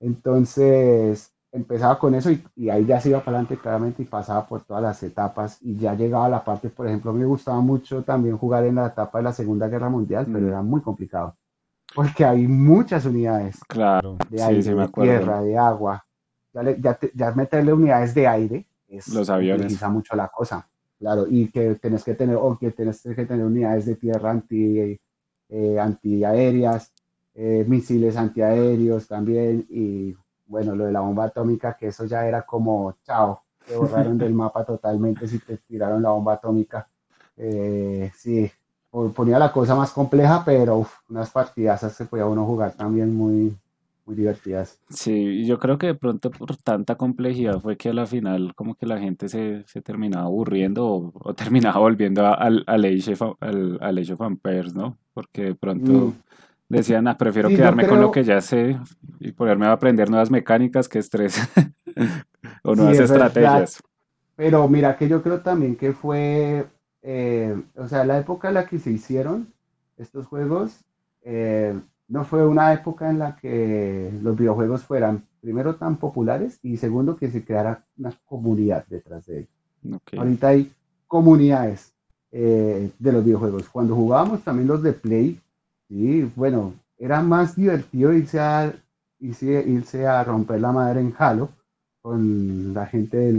Entonces empezaba con eso y, ahí ya se iba para adelante claramente y pasaba por todas las etapas y ya llegaba a la parte, por ejemplo, a mí me gustaba mucho también jugar en la etapa de la Segunda Guerra Mundial, pero mm. era muy complicado porque hay muchas unidades. Claro, de aire, de tierra, de agua. Ya, ya, meterle unidades de aire es los aviones mucho la cosa. Claro, y que tenés que tener, o que tenés que tener unidades de tierra anti, eh, antiaéreas, eh, misiles antiaéreos también, y bueno, lo de la bomba atómica, que eso ya era como, chao, te borraron del mapa totalmente si te tiraron la bomba atómica. Eh, sí, ponía la cosa más compleja, pero unas partidas se podía uno jugar también muy, muy divertidas. Sí, yo creo que de pronto por tanta complejidad fue que a la final como que la gente se, se terminaba aburriendo o, terminaba volviendo al, al, Age of, al, Age of ¿no? Porque de pronto mm. Decían, ah, prefiero quedarme con lo que ya sé y ponerme a aprender nuevas mecánicas que estrés o nuevas estrategias. Pero mira que yo creo también que fue eh, o sea, la época en la que se hicieron estos juegos, eh, no fue una época en la que los videojuegos fueran, primero, tan populares y segundo, que se creara una comunidad detrás de ellos. Ahorita hay comunidades eh, de los videojuegos. Cuando jugábamos también los de Play, sí, bueno, era más divertido irse a, irse, a romper la madre en Halo con la gente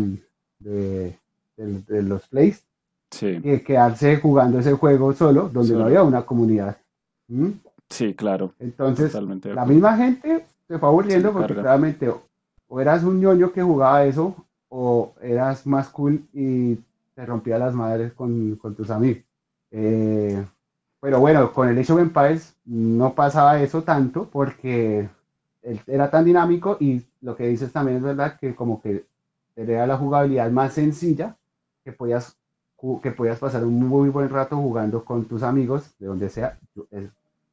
de, de los Plays que quedarse jugando ese juego solo, donde no había una comunidad. ¿Mm? Sí, claro. Entonces, la misma gente se fue aburriendo porque claramente o eras un ñoño que jugaba eso, o eras más cool y te rompía las madres con, con tus amigos. Eh, pero bueno, con el Age of Empires no pasaba eso tanto porque era tan dinámico y lo que dices también es verdad que como que te la jugabilidad más sencilla que podías que podías pasar un muy buen rato jugando con tus amigos, de donde sea,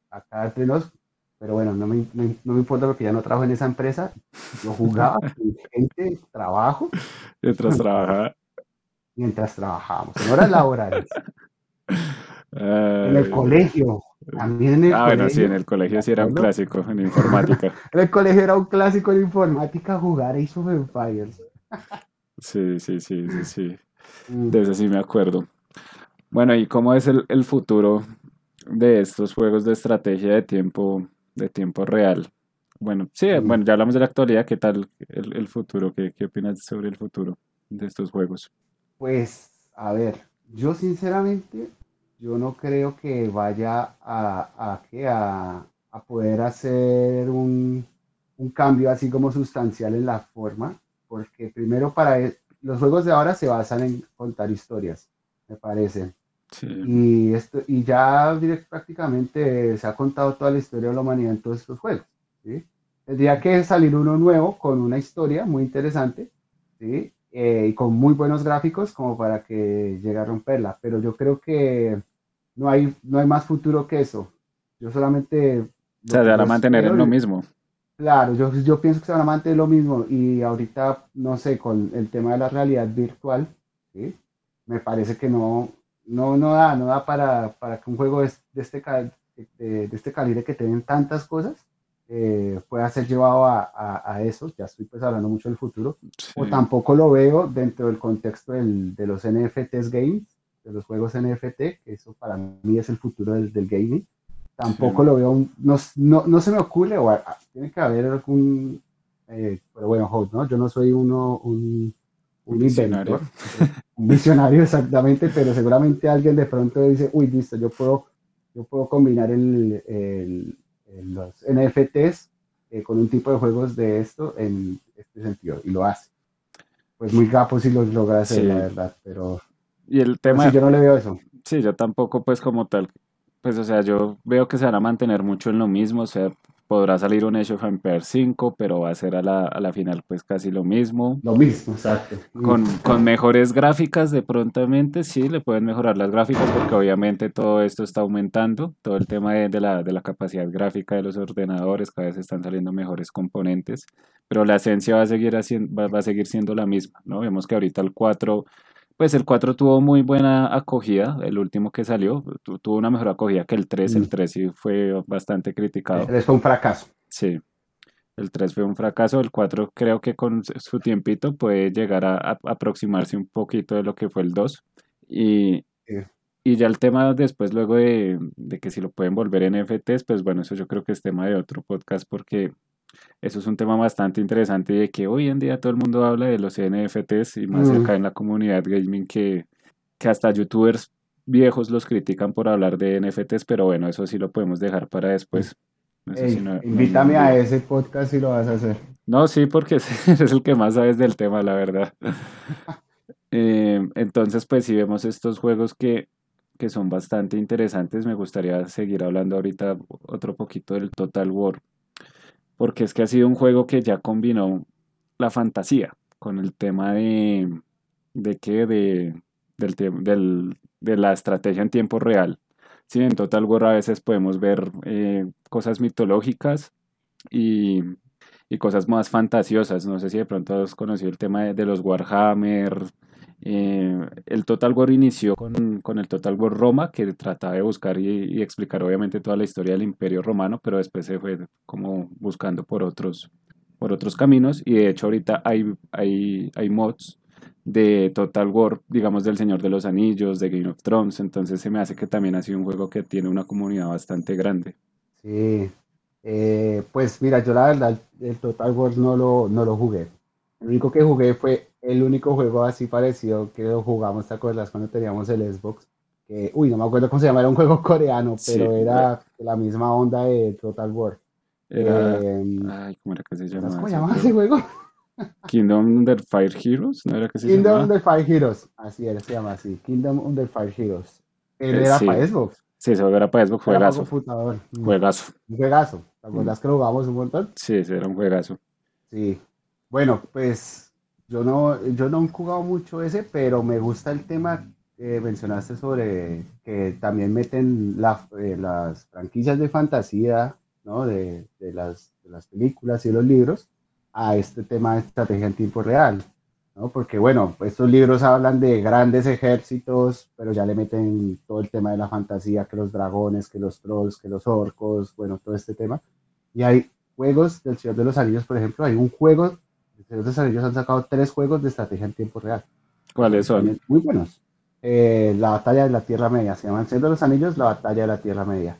acá entre nos, pero bueno, no me, no me importa porque ya no trabajo en esa empresa, yo jugaba con gente, trabajo. Mientras trabajaba. Mientras trabajábamos, en horas laborales. en el colegio, también en el ah, bueno, sí, en el colegio sí era un clásico en informática. en el colegio era un clásico en informática jugar Age of Empires. sí, sí, sí, sí, sí. De eso sí me acuerdo. Bueno, ¿y cómo es el, futuro de estos juegos de estrategia de tiempo, de tiempo real? Bueno, sí, bueno, ya hablamos de la actualidad, ¿qué tal el, futuro? ¿Qué, ¿Qué, opinas sobre el futuro de estos juegos? Pues, a ver, yo sinceramente, yo no creo que vaya a, a, a, poder hacer un, un, cambio así como sustancial en la forma, porque primero para, e, los juegos de ahora se basan en contar historias, me parece. Y, esto, y ya prácticamente se ha contado toda la historia de la humanidad en todos estos juegos. ¿sí? Tendría que salir uno nuevo con una historia muy interesante ¿sí? Eh, y con muy buenos gráficos como para que llegue a romperla. Pero yo creo que no hay, no hay más futuro que eso. Yo solamente... O sea, se van a mantener en lo mismo. Claro, yo, yo pienso que se van a mantener lo mismo y ahorita, no sé, con el tema de la realidad virtual, ¿sí? me parece que no, no, no da, no da para, para que un juego de, este, de, este calibre que tienen tantas cosas eh, pueda ser llevado a, a, eso, ya estoy pues hablando mucho del futuro, o tampoco lo veo dentro del contexto del, de los NFTs games, de los juegos NFT, que eso para mí es el futuro del, del gaming, tampoco lo veo, no, no, no, se me ocurre, o tiene que haber algún, eh, pero bueno, ¿no? Yo no soy uno, un, un visionario. un visionario exactamente, pero seguramente alguien de pronto dice, uy, listo, yo puedo, yo puedo combinar el, el, los NFTs eh, con un tipo de juegos de esto en este sentido, y lo hace. Pues muy capo si lo logra hacer, la verdad, pero... Y el tema... yo no le veo eso. Sí, yo tampoco, pues como tal, pues o sea, yo veo que se van a mantener mucho en lo mismo, o sea, podrá salir un Age of Empires 5, pero va a ser a la, a la final pues casi lo mismo. Lo mismo, exacto. Con, con, mejores gráficas de prontamente, sí, le pueden mejorar las gráficas porque obviamente todo esto está aumentando, todo el tema de, de, la, de la capacidad gráfica de los ordenadores, cada vez están saliendo mejores componentes, pero la esencia va a seguir, haciendo, va, va a seguir siendo la misma, ¿no? Vemos que ahorita el 4 pues el 4 tuvo muy buena acogida, el último que salió, tuvo una mejor acogida que el 3, el 3 mm. sí fue bastante criticado. El 3 fue un fracaso. Sí, el 3 fue un fracaso, el 4 creo que con su tiempito puede llegar a, aproximarse un poquito de lo que fue el 2. Y, y ya el tema después, luego de, de, que si lo pueden volver en NFTs, pues bueno, eso yo creo que es tema de otro podcast porque eso es un tema bastante interesante y de que hoy en día todo el mundo habla de los NFTs y más acá en la comunidad gaming que, que hasta youtubers viejos los critican por hablar de NFTs, pero bueno, eso sí lo podemos dejar para después. invítame a ese podcast si lo vas a hacer. No, sí, porque es el que más sabes del tema, la verdad. Eh, entonces, pues si vemos estos juegos que, que son bastante interesantes, me gustaría seguir hablando ahorita otro poquito del Total War porque es que ha sido un juego que ya combinó la fantasía con el tema de, de qué, de, del, de la estrategia en tiempo real. Sí, en Total War a veces podemos ver eh, cosas mitológicas y, cosas más fantasiosas. No sé si de pronto has conocido el tema de los Warhammer, eh, el Total War inició con, con, el Total War Roma, que trataba de buscar y, explicar obviamente toda la historia del Imperio Romano, pero después se fue como buscando por otros, por otros caminos. Y de hecho ahorita hay, hay, hay mods de Total War, digamos del Señor de los Anillos, de Game of Thrones, entonces se me hace que también ha sido un juego que tiene una comunidad bastante grande. Sí, eh, pues mira, yo la verdad el Total War no lo, no lo jugué. El único que jugué fue el único juego así parecido que lo jugamos, ¿te acuerdas? Cuando teníamos el Xbox. Que, uy, no me acuerdo cómo se llama, era un juego coreano, pero era la misma onda de Total War. Era, em, ay, ¿cómo era que se llamaba? ¿Cómo se llamaba ese juego? Kingdom Under Fire Heroes, ¿no era que se Kingdom Under Fire Heroes, así era, se llama así, Kingdom Under Fire Heroes. Él eh, era para Xbox. Sí, eso era para Xbox, juegazo. Mm. Juegazo. Un juegazo. ¿Te acuerdas mm. que lo jugamos un montón? Sí, sí, era un juegazo. Sí. Bueno, pues yo no, yo no he jugado mucho ese, pero me gusta el tema que mencionaste sobre que también meten eh, las franquicias de fantasía, ¿no? De, de, las, de, las, películas y los libros a este tema de estrategia en tiempo real, ¿no? Porque, bueno, estos libros hablan de grandes ejércitos, pero ya le meten todo el tema de la fantasía, que los dragones, que los trolls, que los orcos, bueno, todo este tema. Y hay juegos del Señor de los Anillos, por ejemplo, hay un juego ellos han sacado tres juegos de estrategia en tiempo real. ¿Cuáles son? Muy buenos. Eh, la batalla de la Tierra Media, se llaman Señor de los Anillos, la batalla de la Tierra Media.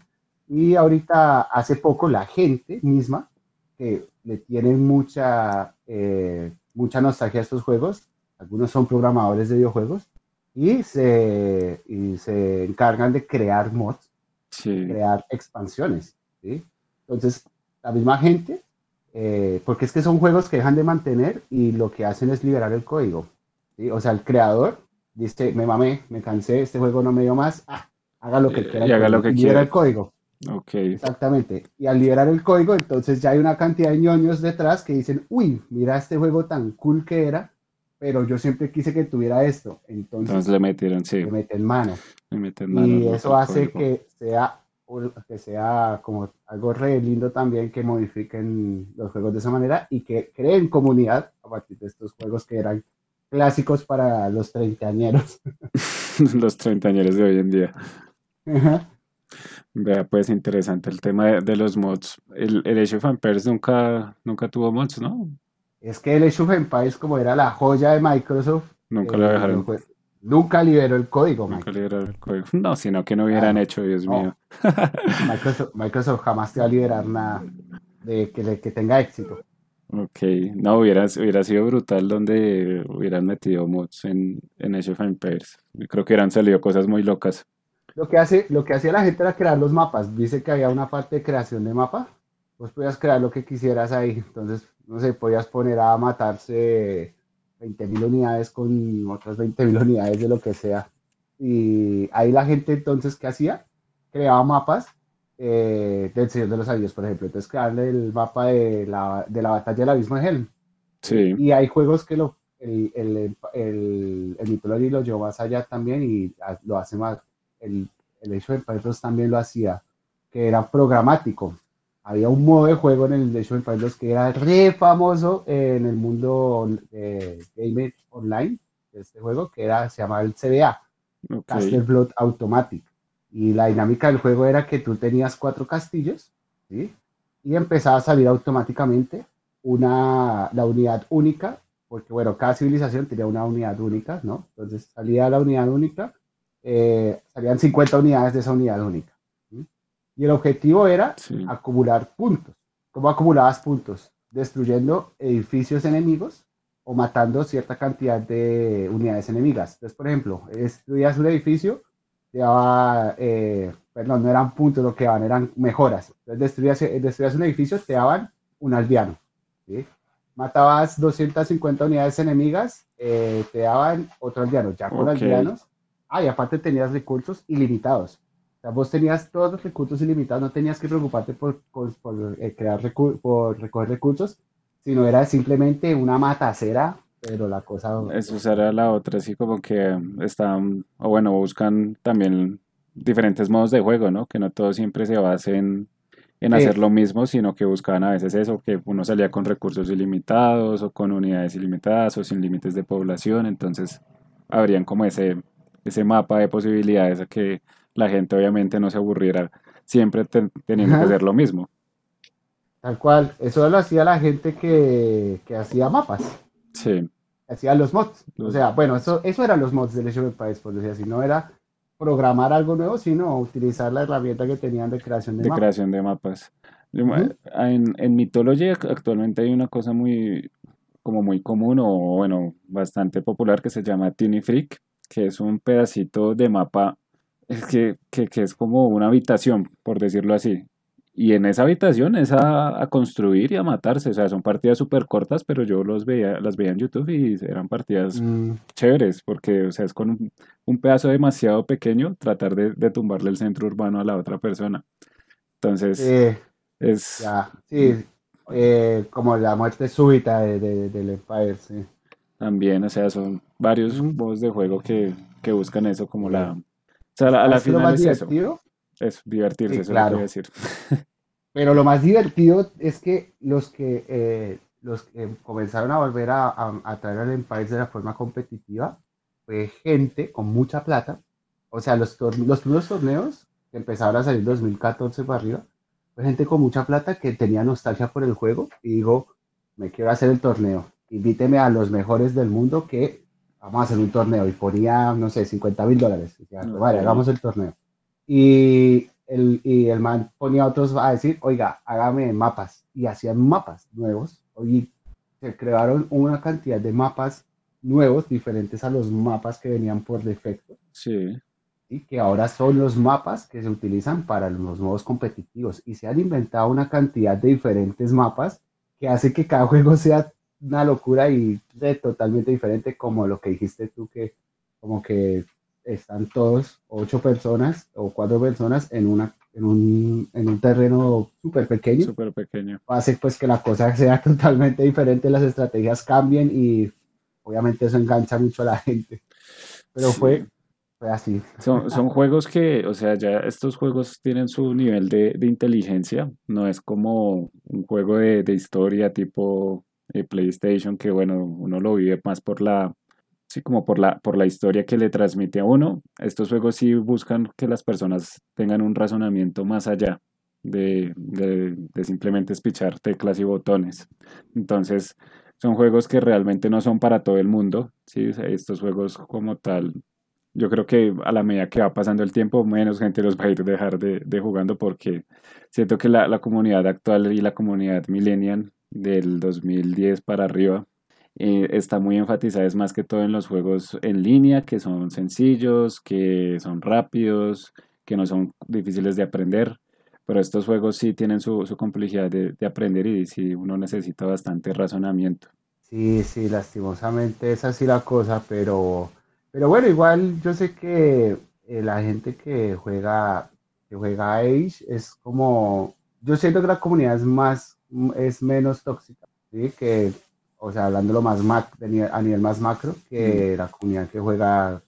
Y ahorita, hace poco, la gente misma, que le tiene mucha, eh, mucha nostalgia a estos juegos, algunos son programadores de videojuegos, y se, y se encargan de crear mods, crear expansiones. ¿sí? Entonces, la misma gente eh, porque es que son juegos que dejan de mantener y lo que hacen es liberar el código. O sea, el creador dice, me mamé, me cansé, este juego no me dio más, ah, haga lo que quiera. Y haga lo que libera el código. Ok. Exactamente. Y al liberar el código, entonces ya hay una cantidad de ñoños detrás que dicen, uy, mira este juego tan cool que era, pero yo siempre quise que tuviera esto. Entonces, le metieron, sí. Le meten mano. Le meten mano y eso hace que sea que sea como algo re lindo también que modifiquen los juegos de esa manera y que creen comunidad a partir de estos juegos que eran clásicos para los treintañeros. los treintañeros de hoy en día. Vea, pues interesante el tema de, los mods. El, el Age of Empires nunca, nunca tuvo mods, ¿no? Es que el Age of Empires, como era la joya de Microsoft, nunca lo dejaron. Nunca liberó el código, Nunca liberó el código. No, sino que no hubieran hecho, Dios mío. Microsoft, jamás te va a liberar nada de que, que tenga éxito. Ok, no, hubiera, hubiera sido brutal donde hubieran metido mods en, en Age of Empires. Creo que hubieran salido cosas muy locas. Lo que, hace, lo que hacía la gente era crear los mapas. Dice que había una parte de creación de mapa. vos podías crear lo que quisieras ahí. Entonces, no sé, podías poner a matarse 20.000 unidades con otras 20.000 unidades de lo que sea. Y ahí la gente entonces, ¿qué hacía? Creaba mapas eh, del Señor de los Anillos, por ejemplo. Entonces, crearle el mapa de la, de la batalla del abismo de Helm. Sí. Y hay juegos que lo, el, el, el, el Mythology lo llevó más allá también y lo hace más. El, el Age of Empires también lo hacía, que era programático. Había un modo de juego en el Age of Empires que era re famoso en el mundo eh, game online de este juego, que era, se llamaba el CBA, ok. Castle Blood Automatic. Y la dinámica del juego era que tú tenías cuatro castillos, ¿sí? Y empezaba a salir automáticamente una, la unidad única, porque bueno, cada civilización tenía una unidad única, ¿no? Entonces salía la unidad única, eh, salían 50 unidades de esa unidad única. Y el objetivo era Sí. acumular puntos. ¿Cómo acumulabas puntos? Destruyendo edificios enemigos o matando cierta cantidad de unidades enemigas. Entonces, por ejemplo, destruías un edificio, te daba, eh, perdón, no eran puntos lo que daban, eran mejoras. Entonces, destruías, eh, destruías un edificio, te daban un aldeano. ¿sí? Matabas 250 unidades enemigas, eh, te daban otro aldeano. Ya con Ok. aldeanos, ah, y aparte tenías recursos ilimitados. O sea, vos tenías todos los recursos ilimitados, no tenías que preocuparte por, por, por, eh, crear recu- por recoger recursos, sino era simplemente una matacera, pero la cosa... Eso será la otra, así como que están, o bueno, buscan también diferentes modos de juego, ¿no? Que no todo siempre se base en, en Sí. hacer lo mismo, sino que buscaban a veces eso, que uno salía con recursos ilimitados o con unidades ilimitadas o sin límites de población, entonces habrían como ese, ese mapa de posibilidades a que la gente obviamente no se aburriera siempre ten- teniendo que hacer lo mismo. Tal cual, eso lo hacía la gente que, que hacía mapas, Sí, hacía los mods. O sea, bueno, eso, eso eran los mods del Age of Empires, por decir así, no era programar algo nuevo, sino utilizar la herramienta que tenían de creación de de mapas. creación de mapas. En, en Mythology ac- actualmente hay una cosa muy, como muy común o bueno, bastante popular que se llama Tiny Freak, que es un pedacito de mapa es que, que, que es como una habitación, por decirlo así. Y en esa habitación es a, a construir y a matarse. O sea, son partidas súper cortas, pero yo los veía, las veía en YouTube y eran partidas Mm, chéveres, porque, o sea, es con un, un pedazo demasiado pequeño tratar de, de tumbarle el centro urbano a la otra persona. Entonces, sí, es ya, sí, eh, como la muerte súbita de, de- del Empire, sí. también, o sea, son varios Mm. modos de juego que, que buscan eso como la... Sea, a la, a la ¿Sabes qué es lo final más es eso, divertido? es divertirse, Sí, eso es lo que claro. iba a decir. Pero lo más divertido es que los que, eh, los que comenzaron a volver a, a, a traer al Empire de la forma competitiva fue gente con mucha plata. O sea, los, los primeros torneos que empezaron a salir en 2014 para arriba, fue gente con mucha plata que tenía nostalgia por el juego y digo, me quiero hacer el torneo. Invíteme a los mejores del mundo que vamos a hacer un torneo. Y ponía, no sé, 50 mil dólares. Y decía, vale, Ok. hagamos el torneo. Y el, y el man ponía a otros a decir, oiga, hágame mapas. Y hacían mapas nuevos. Y se crearon una cantidad de mapas nuevos, diferentes a los mapas que venían por defecto. Sí, Y que ahora son los mapas que se utilizan para los modos competitivos. Y se han inventado una cantidad de diferentes mapas que hace que cada juego sea una locura y de totalmente diferente como lo que dijiste tú, que como que están todos, ocho personas o cuatro personas en, una, en, un, en un terreno súper pequeño. súper pequeño. Hace pues que la cosa sea totalmente diferente, las estrategias cambien y obviamente eso engancha mucho a la gente. Pero Sí. fue, fue así. Son, son juegos que, o sea, ya estos juegos tienen su nivel de, de inteligencia, no es como un juego de, de historia tipo eh, PlayStation, que bueno, uno lo vive más por la, sí, como por la, por la historia que le transmite a uno. Estos juegos sí buscan que las personas tengan un razonamiento más allá de, de, simplemente espichar teclas y botones. Entonces, son juegos que realmente no son para todo el mundo, ¿sí? Estos juegos como tal yo creo que a la medida que va pasando el tiempo, menos gente los va a ir dejar de, de jugando porque siento que la, la comunidad actual y la comunidad millennial del 2010 para arriba eh, está muy enfatizada es más que todo en los juegos en línea, que son sencillos, que son rápidos, que no son difíciles de aprender. pero estos juegos sí tienen su, complejidad de, de, aprender y sí uno necesita bastante razonamiento. Sí, sí, lastimosamente es así la cosa, pero, pero bueno, igual yo sé que eh, la gente que juega, que juega Age es como, yo siento que la comunidad es más, es menos tóxica, ¿sí? Que, o sea, hablándolo más mac, a nivel más macro, que la comunidad que juega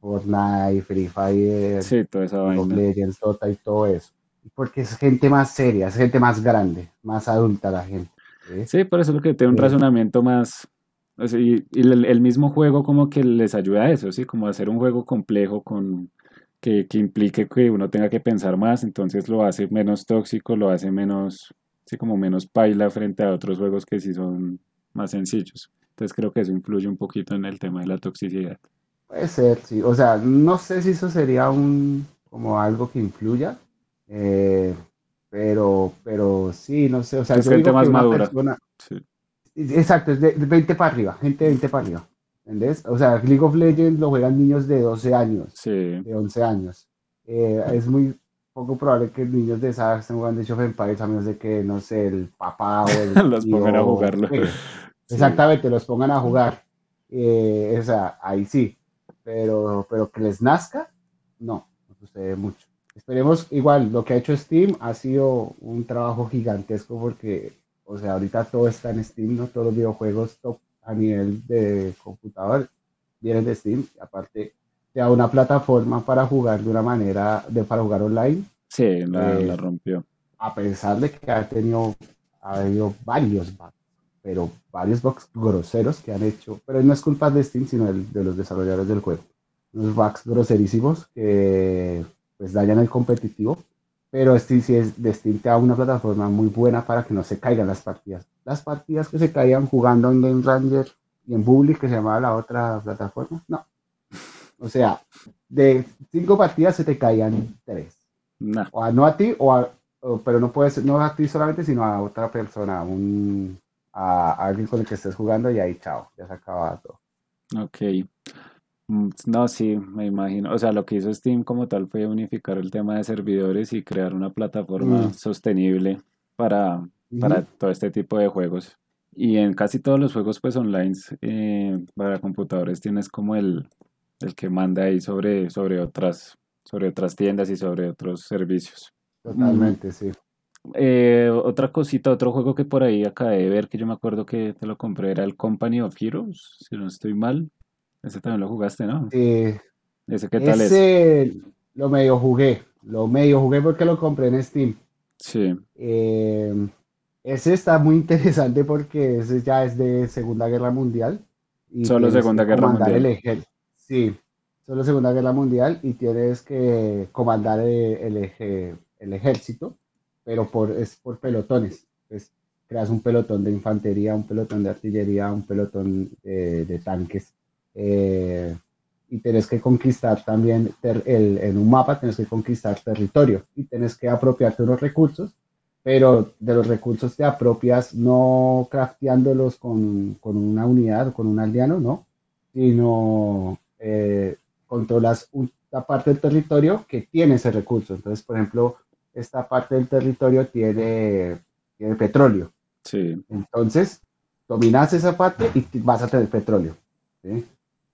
Fortnite, Free Fire, sí, toda esa vaina. Legends, Dota y todo eso. Porque es gente más seria, es gente más grande, más adulta la gente. Sí, por eso es lo que tiene un razonamiento más... y, el, mismo juego como que les ayuda a eso, ¿sí? Como hacer un juego complejo con... Que, que, implique que uno tenga que pensar más, entonces lo hace menos tóxico, lo hace menos, sí, como menos paila frente a otros juegos que sí son más sencillos. Entonces creo que eso influye un poquito en el tema de la toxicidad. Puede ser, sí. O sea, no sé si eso sería un como algo que influya, eh, pero, pero sí, no sé. O sea, es gente más madura. Exacto, es de 20 para arriba, gente de 20 para arriba. ¿Entendés? O sea, League of Legends lo juegan niños de 12 años, de 11 años. Eh, es muy poco probable que niños de esa estén jugando Age of Empires a menos de que, no sé, el papá o el los pongan a jugarlo. Exactamente, los pongan a jugar. Eh, o sea, ahí sí. Pero, pero que les nazca, no, no sucede mucho. Esperemos, igual, lo que ha hecho Steam ha sido un trabajo gigantesco porque, o sea, ahorita todo está en Steam, ¿no? Todos los videojuegos top a nivel de computador vienen de Steam. Y aparte, te da una plataforma para jugar de una manera, de, para jugar online. Sí, la, eh, rompió. A pesar de que ha tenido, ha habido varios bugs, pero varios bugs groseros que han hecho, pero no es culpa de Steam, sino de los desarrolladores del juego. Unos bugs groserísimos que pues dañan el competitivo, pero Steam sí es distinta a una plataforma muy buena para que no se caigan las partidas. Las partidas que se caían jugando en Game Ranger y en Bully, que se llamaba la otra plataforma, no. O sea, de cinco partidas se te caían tres. No. O a, no a ti, o, pero no puede ser, no a ti solamente, sino a otra persona, un, a, a alguien con el que estés jugando y ahí chao, ya se acaba todo. Ok. Mm, no, sí, me imagino. O sea, lo que hizo Steam como tal fue unificar el tema de servidores y crear una plataforma mm. sostenible para, para todo este tipo de juegos. Y en casi todos los juegos pues online eh, para computadores tienes como el, el que manda ahí sobre, sobre, otras, sobre otras tiendas y sobre otros servicios. Totalmente, sí. Eh, otra cosita, otro juego que por ahí acabé de ver que yo me acuerdo que te lo compré era el Company of Heroes, si no estoy mal. Ese también lo jugaste, ¿no? Sí. ¿Ese qué tal ese Lo medio jugué. Lo medio jugué porque lo compré en Steam. Sí. Eh, ese está muy interesante porque ese ya es de Segunda Guerra Mundial. Y solo Segunda Guerra Mundial. El sí, solo Segunda Guerra Mundial y tienes que comandar el, el ejército, pero por, es por pelotones. Entonces, creas un pelotón de infantería, un pelotón de artillería, un pelotón de tanques eh, y tienes que conquistar también el, en un mapa, tienes que conquistar territorio y tienes que apropiarte los recursos, pero de los recursos te apropias no crafteándolos con, con una unidad o con un aldeano, no, sino eh, controlas una parte del territorio que tiene ese recurso. Entonces, por ejemplo, esta parte del territorio tiene, tiene petróleo. Sí. Entonces, dominas esa parte y vas a tener petróleo. ¿sí?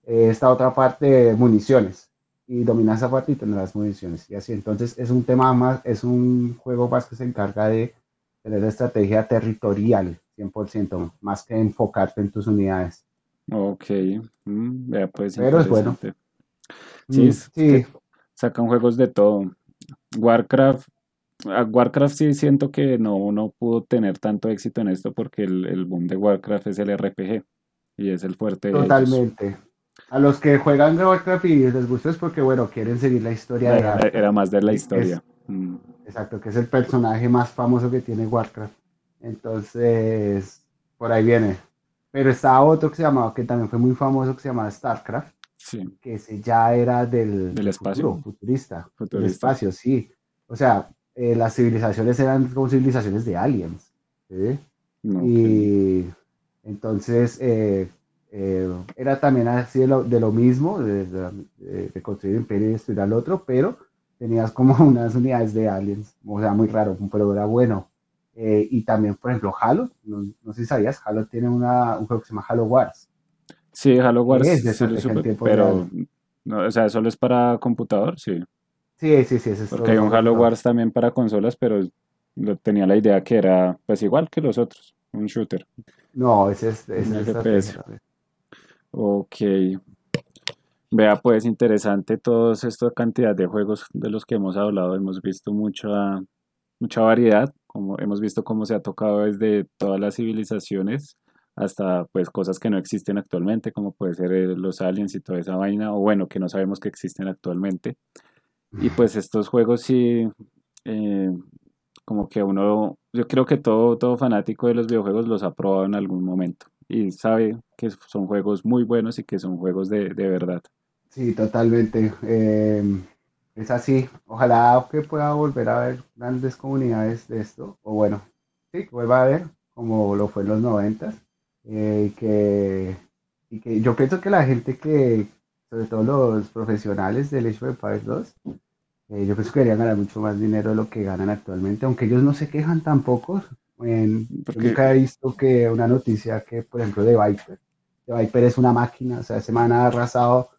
esta otra parte, municiones. Y dominas esa parte y tendrás municiones. Y así, entonces es un tema más, es un juego más que se encarga de tener estrategia territorial, 100%, más que enfocarte en tus unidades. Ok, mm, pues, Pero es bueno. Sí, mm, sí. sacan juegos de todo. Warcraft, Warcraft sí siento que no, no pudo tener tanto éxito en esto porque el, el boom de Warcraft es el RPG y es el fuerte. Totalmente. A los que juegan de Warcraft y les gusta es porque, bueno, quieren seguir la historia de Era, era más de la historia. Mm. Exacto, que es el personaje más famoso que tiene Warcraft. Entonces, por ahí viene. Pero está otro que se llamaba, que también fue muy famoso, que se llamaba StarCraft. Sí. Que ese ya era del, del espacio. futurista. Del espacio, sí. O sea, eh, las civilizaciones eran como civilizaciones de aliens. ¿sí? y entonces, eh, eh, era también así de lo, mismo, de, construir un imperio y destruir al otro, pero tenías como unas unidades de aliens, o sea, muy raro, pero era bueno. Eh, y también, por ejemplo, Halo, no, sé si sabías, Halo tiene una, un juego que se llama Halo Wars. Sí, Halo Wars, es pero, no, o sea, solo es para computador, sí. Sí, sí, sí. es Porque hay un Halo Wars también para consolas, pero tenía la idea que era, pues igual que los otros, un shooter. No, ese es, ese FPS. Ok. Vea, pues interesante toda esta cantidad de juegos de los que hemos hablado. Hemos visto mucha, mucha variedad, como hemos visto cómo se ha tocado desde todas las civilizaciones hasta pues cosas que no existen actualmente, como puede ser eh, los aliens y toda esa vaina, o bueno, que no sabemos que existen actualmente. Y pues estos juegos sí, eh, como que uno, yo creo que todo, todo fanático de los videojuegos los ha probado en algún momento y sabe que son juegos muy buenos y que son juegos de, de verdad. Sí, totalmente. Eh, es así. Ojalá que pueda volver a ver grandes comunidades de esto. O bueno, sí, que vuelva a ver como lo fue en los noventas. Eh, que, y que yo pienso que la gente que, sobre todo los profesionales del Age of Empires 2, eh, yo pienso que deberían ganar mucho más dinero de lo que ganan actualmente, aunque ellos no se quejan tampoco. En, nunca he visto que una noticia que, por ejemplo, de Viper. De Viper es una máquina, o sea, ese man ha arrasado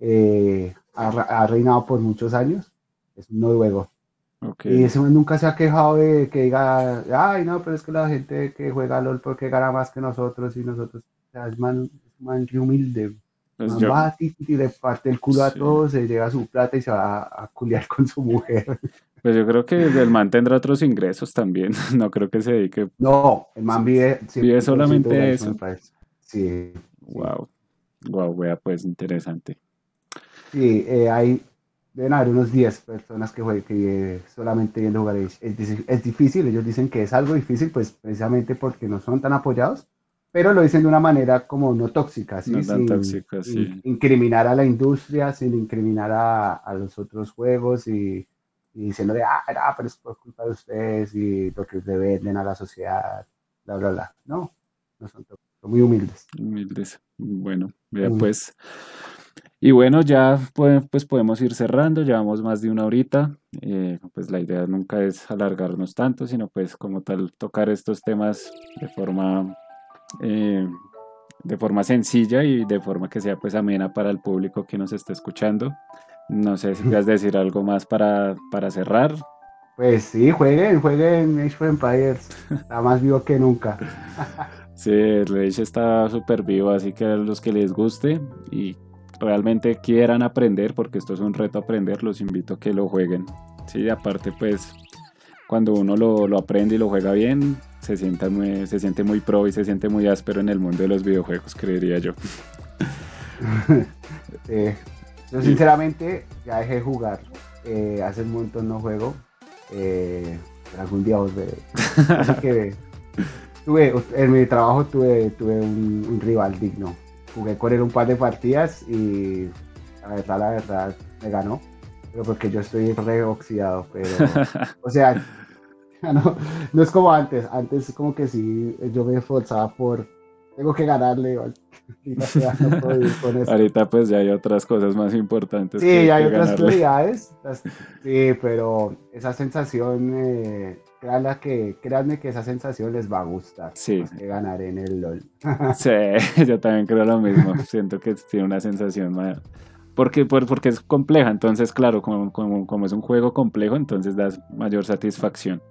eh, ha, reinado por muchos años, es un noruego. Y ese nunca se ha quejado de que diga, ay, no, pero es que la gente que juega LOL porque gana más que nosotros y nosotros, o sea, es man, man humilde. Pues va y, le parte el culo a todos, se lleva su plata y se va a, culiar con su mujer. Pues yo creo que el man tendrá otros ingresos también. No creo que se dedique. No, el man vive. Vive solamente eso. Sí. Wow. Wow, vea, pues interesante. Sí, eh, hay, deben haber unos 10 personas que, jueguen, que solamente viendo jugar es, es, difícil, ellos dicen que es algo difícil, pues precisamente porque no son tan apoyados, pero lo dicen de una manera como no tóxica, ¿sí? sin, tóxica, sí. incriminar a la industria, sin incriminar a, a los otros juegos y, y diciendo de, ah, pero es por culpa de ustedes y lo que le venden a la sociedad, bla, bla, bla. No, no son tóxicos, son muy humildes. Humildes. Bueno, ya pues y bueno, ya pues, podemos ir cerrando, llevamos más de una horita, eh, pues la idea nunca es alargarnos tanto, sino pues como tal tocar estos temas de forma, eh, de forma sencilla y de forma que sea pues amena para el público que nos está escuchando. No sé si quieres decir algo más para, para cerrar. Pues sí, jueguen, jueguen Age of Empires, está más vivo que nunca. Sí, el Age está súper vivo, así que a los que les guste y realmente quieran aprender, porque esto es un reto aprender, los invito a que lo jueguen. Sí, aparte pues cuando uno lo, aprende y lo juega bien, se, sienta muy, se siente muy pro y se siente muy áspero en el mundo de los videojuegos, creería yo. yo sinceramente ya dejé de jugar. Eh, hace un montón no juego. Eh, algún día os veré. que tuve, en mi trabajo tuve, tuve un rival digno jugué con él un par de partidas y la verdad, la verdad, me ganó. Pero porque yo estoy reoxidado, pero, o sea, no, no es como antes. Antes como que sí, yo me esforzaba por, tengo que ganarle. Ahorita pues ya hay otras cosas más importantes. Sí, ya hay otras prioridades. Sí, pero esa sensación eh, créanme que, créanme que esa sensación les va a gustar. Sí. que ganar en el LOL. sí, yo también creo lo mismo. Siento que tiene una sensación más... Porque, porque es compleja, entonces claro, como, como, es un juego complejo, entonces da mayor satisfacción.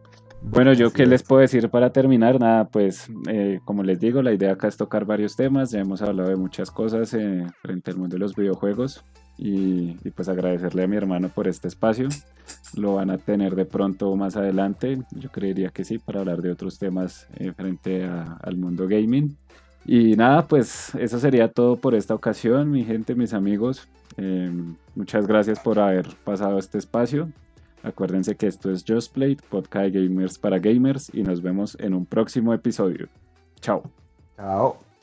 Bueno, yo qué les puedo decir para terminar, nada, pues eh, como les digo, la idea acá es tocar varios temas, ya hemos hablado de muchas cosas eh, frente al mundo de los videojuegos y, pues agradecerle a mi hermano por este espacio. Lo van a tener de pronto más adelante, yo creería que sí, para hablar de otros temas eh, frente al mundo gaming. Y nada, pues eso sería todo por esta ocasión, mi gente, mis amigos. Eh, muchas gracias por haber pasado este espacio. Acuérdense que esto es Just Play, podcast gamers para gamers, y nos vemos en un próximo episodio. Chao. Chao.